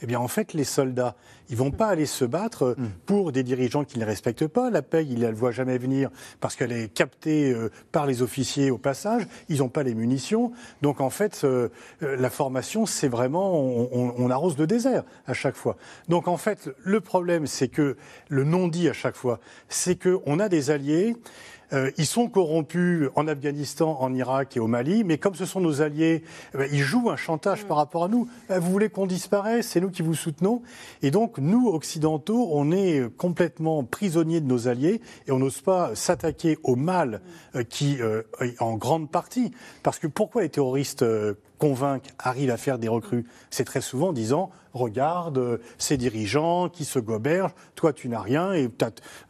eh bien, en fait, les soldats, ils vont pas aller se battre mm. pour des dirigeants qui ne les respectent pas. La paix, ils ne la voient jamais venir parce qu'elle est captée euh, par les officiers au passage. Ils n'ont pas les munitions. Donc, en fait, euh, euh, la formation, c'est vraiment, on, on, arrose le désert à chaque fois. Donc, en fait, le problème, c'est que le non-dit à chaque fois, c'est qu'on a des alliés. Euh, ils sont corrompus en Afghanistan, en Irak et au Mali, mais comme ce sont nos alliés, ben, ils jouent un chantage par rapport à nous. Eh, vous voulez qu'on disparaisse? C'est nous qui vous soutenons. Et donc, nous, occidentaux, on est complètement prisonniers de nos alliés et on n'ose pas s'attaquer au mal euh, qui, euh, en grande partie, parce que pourquoi les terroristes convaincre, arrive à faire des recrues, c'est très souvent en disant regarde ces dirigeants qui se gobergent, toi tu n'as rien et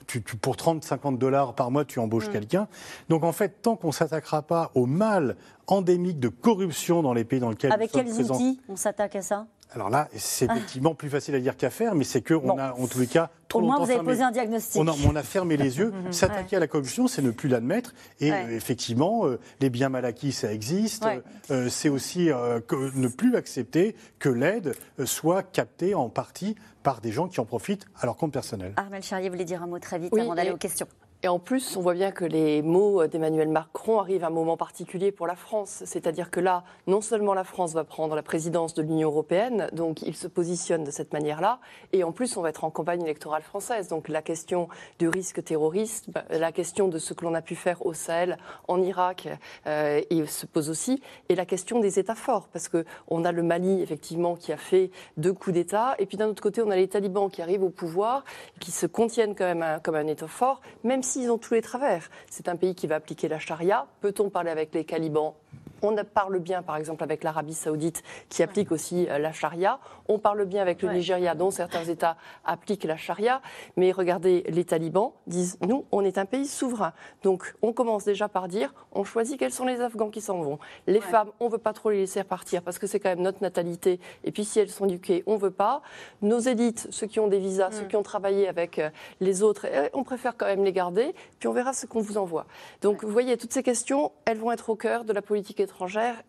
tu, pour 30-50 dollars par mois tu embauches mm. quelqu'un. Donc en fait, tant qu'on ne s'attaquera pas au mal endémique de corruption dans les pays dans lesquels Avec quels outils on s'attaque à ça? Alors là, c'est ah. effectivement plus facile à dire qu'à faire, mais c'est qu'on a, en tous les cas, trop Au moins, vous avez posé un diagnostic. On a, fermé les yeux. S'attaquer à la corruption, c'est ne plus l'admettre. Et euh, effectivement, euh, les biens mal acquis, ça existe. Euh, c'est aussi ne plus accepter que l'aide soit captée en partie par des gens qui en profitent à leur compte personnel. Armel Charrier voulait dire un mot très vite avant d'aller aux questions. Et en plus, on voit bien que les mots d'Emmanuel Macron arrivent à un moment particulier pour la France. C'est-à-dire que là, non seulement la France va prendre la présidence de l'Union européenne, donc il se positionne de cette manière-là, et en plus, on va être en campagne électorale française. Donc la question du risque terroriste, bah, la question de ce que l'on a pu faire au Sahel, en Irak, euh, il se pose aussi, et la question des États forts, parce qu'on a le Mali, effectivement, qui a fait deux coups d'État, et puis d'un autre côté, on a les talibans qui arrivent au pouvoir, qui se contiennent quand même comme un État fort, même s'ils ont tous les travers. C'est un pays qui va appliquer la charia. Peut-on parler avec les calibans? On parle bien, par exemple, avec l'Arabie saoudite, qui applique aussi euh, la charia. On parle bien avec le Nigeria, dont certains États appliquent la charia. Mais regardez, les talibans disent, nous, on est un pays souverain. Donc, on commence déjà par dire, on choisit quels sont les Afghans qui s'en vont. Les femmes, on ne veut pas trop les laisser partir parce que c'est quand même notre natalité. Et puis, si elles sont éduquées, on ne veut pas. Nos élites, ceux qui ont des visas, ceux mm. qui ont travaillé avec euh, les autres, eh, on préfère quand même les garder. Puis, on verra ce qu'on vous envoie. Donc, vous voyez, toutes ces questions, elles vont être au cœur de la politique étrangère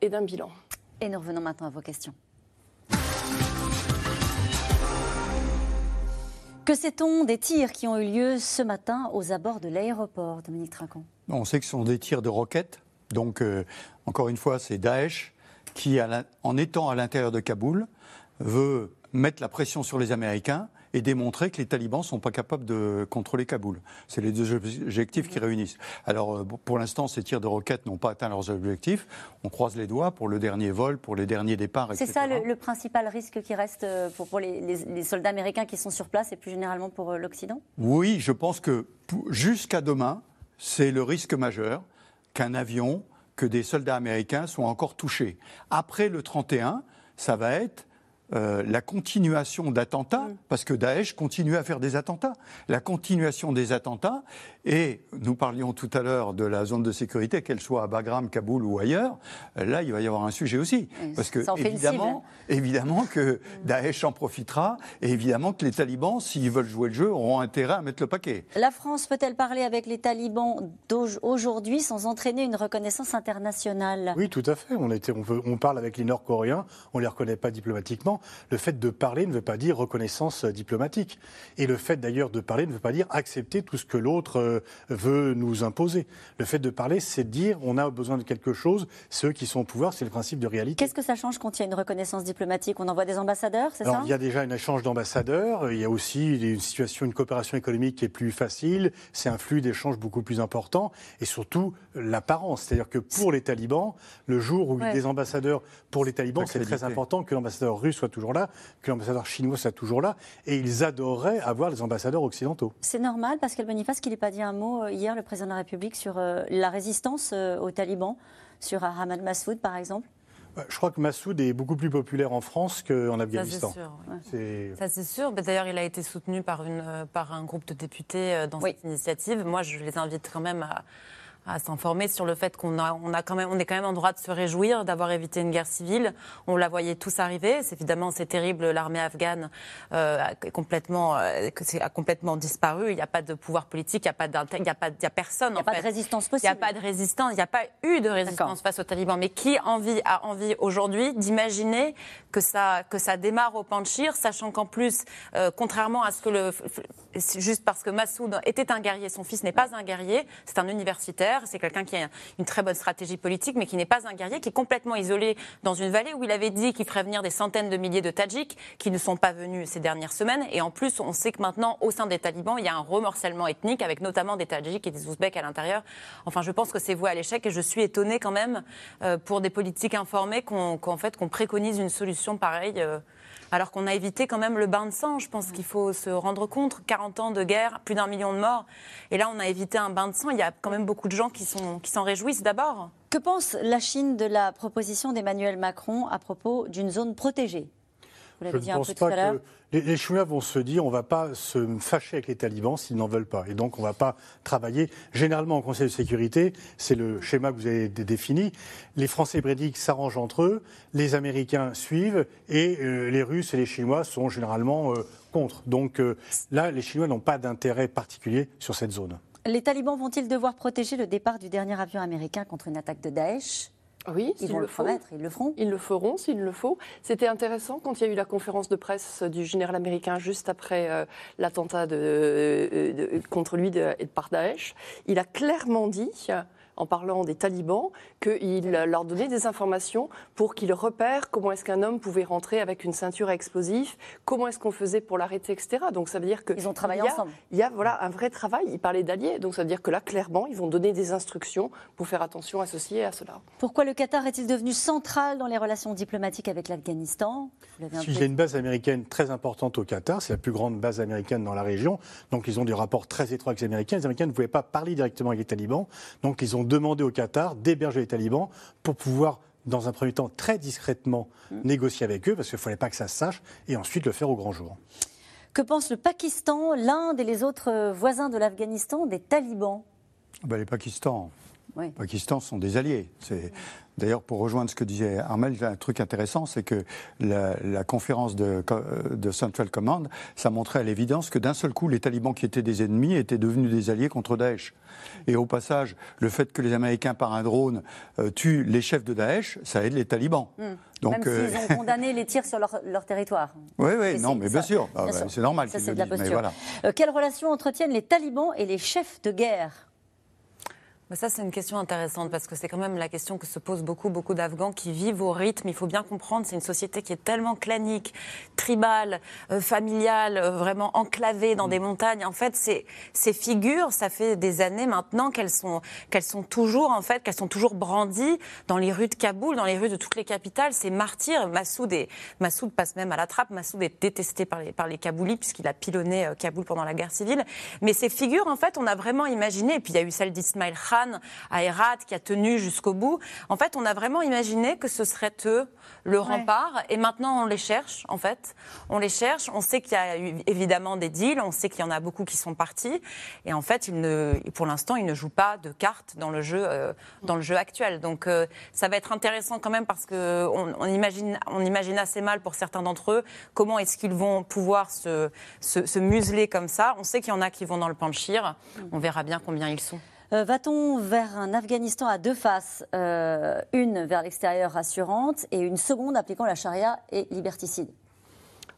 et d'un bilan. Et nous revenons maintenant à vos questions. Que sait-on des tirs qui ont eu lieu ce matin aux abords de l'aéroport, Dominique Trinquant? On sait que ce sont des tirs de roquettes. Donc, euh, encore une fois, c'est Daesh qui, en étant à l'intérieur de Kaboul, veut mettre la pression sur les Américains et démontrer que les talibans ne sont pas capables de contrôler Kaboul. C'est les deux objectifs qui réunissent. Alors, euh, pour l'instant, ces tirs de roquettes n'ont pas atteint leurs objectifs. On croise les doigts pour le dernier vol, pour les derniers départs, etc. C'est ça le, principal risque qui reste euh, pour, les, soldats américains qui sont sur place et plus généralement pour euh, l'Occident? Oui, je pense que jusqu'à demain, c'est le risque majeur qu'un avion, que des soldats américains soient encore touchés. Après le 31, ça va être euh, la continuation d'attentats, mm. parce que Daesh continue à faire des attentats, la continuation des attentats, et nous parlions tout à l'heure de la zone de sécurité, qu'elle soit à Bagram, Kaboul ou ailleurs, euh, là il va y avoir un sujet aussi, parce que évidemment, évidemment que. Daesh en profitera, et évidemment que les talibans, s'ils veulent jouer le jeu, auront intérêt à mettre le paquet. La France peut-elle parler avec les talibans d'aujourd'hui sans entraîner une reconnaissance internationale? Oui, tout à fait. On, était, on, on parle avec les Nord-Coréens, on ne les reconnaît pas diplomatiquement le fait de parler ne veut pas dire reconnaissance diplomatique. Et le fait d'ailleurs de parler ne veut pas dire accepter tout ce que l'autre veut nous imposer. Le fait de parler, c'est dire on a besoin de quelque chose, ceux qui sont au pouvoir, c'est le principe de réalité. Qu'est-ce que ça change quand il y a une reconnaissance diplomatique? On envoie des ambassadeurs, c'est ça? Il y a déjà un échange d'ambassadeurs, il y a aussi une situation, une coopération économique qui est plus facile, c'est un flux d'échanges beaucoup plus important, et surtout l'apparence. C'est-à-dire que pour les talibans, le jour où des ambassadeurs pour les talibans, c'est très important que l'ambassadeur russe soit toujours là, que l'ambassadeur chinois soit toujours là, et ils adoreraient avoir les ambassadeurs occidentaux. C'est normal, Pascal Boniface, qu'il n'ait pas dit un mot euh, hier, le président de la République, sur euh, la résistance euh, aux talibans, sur Ahmad Massoud, par exemple je crois que Massoud est beaucoup plus populaire en France qu'en Afghanistan. Ça, c'est sûr. D'ailleurs, il a été soutenu par, une, par un groupe de députés dans cette initiative. Moi, je les invite quand même à, à s'informer sur le fait qu'on a, on a quand même, on est quand même en droit de se réjouir d'avoir évité une guerre civile. On la voyait tous arriver. C'est évidemment c'est terrible. L'armée afghane euh, a complètement, euh, a complètement disparu. Il n'y a pas de pouvoir politique. Il n'y a pas il y a pas, il y a personne. Il n'y a pas de résistance possible. Il n'y a pas de résistance. Il n'y a pas eu de résistance face aux talibans. Mais qui envie, a envie aujourd'hui d'imaginer que ça, que ça démarre au Panchir, sachant qu'en plus, euh, contrairement à ce que le, juste parce que Massoud était un guerrier, son fils n'est pas un guerrier. C'est un universitaire c'est quelqu'un qui a une très bonne stratégie politique, mais qui n'est pas un guerrier, qui est complètement isolé dans une vallée où il avait dit qu'il ferait venir des centaines de milliers de Tadjiks qui ne sont pas venus ces dernières semaines. Et en plus, on sait que maintenant, au sein des talibans, il y a un remorcellement ethnique avec notamment des Tadjiks et des Ouzbeks à l'intérieur. Enfin, je pense que c'est voué à l'échec et je suis étonnée quand même euh, pour des politiques informés qu'on fait, qu'on préconise une solution pareille. Euh, alors qu'on a évité quand même le bain de sang. Je pense qu'il faut se rendre compte. 40 ans de guerre, plus d'un million de morts. Et là, on a évité un bain de sang. Il y a quand même beaucoup de gens qui s'en qui réjouissent d'abord. Que pense la Chine de la proposition d'Emmanuel Macron à propos d'une zone protégée? Vous l'avez dit un peu tout à l'heure les, les Chinois vont se dire on ne va pas se fâcher avec les talibans s'ils n'en veulent pas. Et donc on ne va pas travailler. Généralement au Conseil de sécurité, c'est le schéma que vous avez défini. Les Français britanniques s'arrangent entre eux, les Américains suivent et euh, les Russes et les Chinois sont généralement euh, contre. Donc euh, là, les Chinois n'ont pas d'intérêt particulier sur cette zone. Les talibans vont-ils devoir protéger le départ du dernier avion américain contre une attaque de Daesh? Oui, ils vont le, promettre, ils le feront. Ils le feront s'il le faut. C'était intéressant quand il y a eu la conférence de presse du général américain juste après euh, l'attentat de, contre lui de, par Daesh. Il a clairement dit en parlant des talibans, qu'il leur donnait des informations pour qu'ils repèrent comment est-ce qu'un homme pouvait rentrer avec une ceinture à explosifs, comment est-ce qu'on faisait pour l'arrêter, etc. Donc ça veut dire que ils ont travaillé ensemble. Il y a voilà un vrai travail. Ils parlaient d'alliés, donc ça veut dire que là clairement ils vont donner des instructions pour faire attention associées à cela. Pourquoi le Qatar est-il devenu central dans les relations diplomatiques avec l'Afghanistan? Il y a une base américaine très importante au Qatar, c'est la plus grande base américaine dans la région, donc ils ont des rapports très étroits avec les Américains. Les Américains ne pouvaient pas parler directement avec les talibans, donc ils ont demandé au Qatar d'héberger les talibans pour pouvoir dans un premier temps, très discrètement, mm. négocier avec eux, parce qu'il ne fallait pas que ça se sache, et ensuite le faire au grand jour. Que pense le Pakistan, l'Inde et les autres voisins de l'Afghanistan des talibans? Ben, Les Pakistan, oui. Pakistan sont des alliés. D'ailleurs, pour rejoindre ce que disait Armel, un truc intéressant, c'est que la, conférence de, Central Command, ça montrait à l'évidence que d'un seul coup, les talibans qui étaient des ennemis étaient devenus des alliés contre Daesh. Et au passage, le fait que les Américains, par un drone, euh, tuent les chefs de Daesh, ça aide les talibans. Hmm. Donc, Même s'ils euh, ont condamné les tirs sur leur, territoire. Oui, oui, non, mais bien sûr, ah, c'est normal. Ça, c'est de la posture. Euh, quelles relations entretiennent les talibans et les chefs de guerre? Ça, c'est une question intéressante parce que c'est quand même la question que se posent beaucoup, beaucoup d'Afghans qui vivent au rythme. Il faut bien comprendre, c'est une société qui est tellement clanique, tribale, euh, familiale, euh, vraiment enclavée dans mm. des montagnes. En fait, ces, ces figures, ça fait des années maintenant qu'elles sont, qu'elles sont toujours, en fait, qu'elles sont toujours brandies dans les rues de Kaboul, dans les rues de toutes les capitales. Ces martyrs, Massoud, et, Massoud passe même à la trappe. Massoud est détesté par les, par les Kaboulis puisqu'il a pilonné euh, Kaboul pendant la guerre civile. Mais ces figures, en fait, on a vraiment imaginé, et puis il y a eu celle d'Ismail Khan, à Herat qui a tenu jusqu'au bout. En fait, on a vraiment imaginé que ce serait eux le rempart. Et maintenant, on les cherche, en fait. On les cherche. On sait qu'il y a eu évidemment des deals. On sait qu'il y en a beaucoup qui sont partis. Et en fait, ne, pour l'instant, ils ne jouent pas de cartes dans le jeu, euh, dans le jeu actuel. Donc, euh, ça va être intéressant quand même parce qu'on on imagine, on imagine assez mal pour certains d'entre eux comment est-ce qu'ils vont pouvoir se, se, museler comme ça. On sait qu'il y en a qui vont dans le panchir. On verra bien combien ils sont. Euh, va-t-on vers un Afghanistan à deux faces euh, Une vers l'extérieur rassurante et une seconde appliquant la charia et liberticide?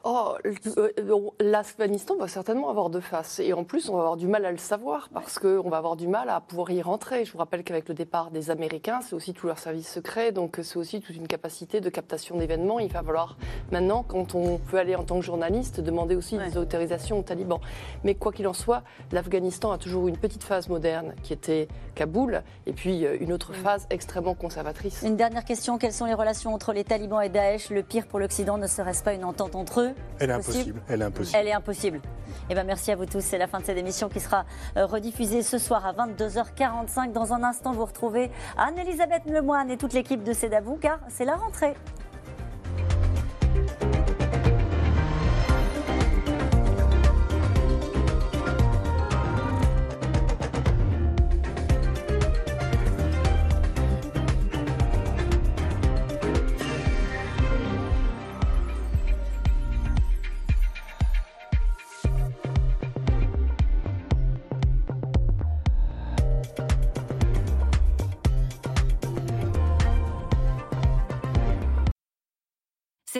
Oh, euh, l'Afghanistan va certainement avoir deux faces. Et en plus, on va avoir du mal à le savoir parce qu'on va avoir du mal à pouvoir y rentrer. Je vous rappelle qu'avec le départ des Américains, c'est aussi tout leur service secret. Donc, c'est aussi toute une capacité de captation d'événements. Il va falloir maintenant, quand on peut aller en tant que journaliste, demander aussi des autorisations aux talibans. Mais quoi qu'il en soit, l'Afghanistan a toujours eu une petite phase moderne qui était Kaboul et puis euh, une autre phase extrêmement conservatrice. Une dernière question. Quelles sont les relations entre les talibans et Daesh? Le pire pour l'Occident ne serait-ce pas une entente entre eux? Elle est impossible. Elle est impossible. Elle est impossible. Eh ben, merci à vous tous. C'est la fin de cette émission qui sera euh, rediffusée ce soir à 22h45. Dans un instant, vous retrouvez Anne-Elisabeth Lemoine et toute l'équipe de C'est car c'est la rentrée.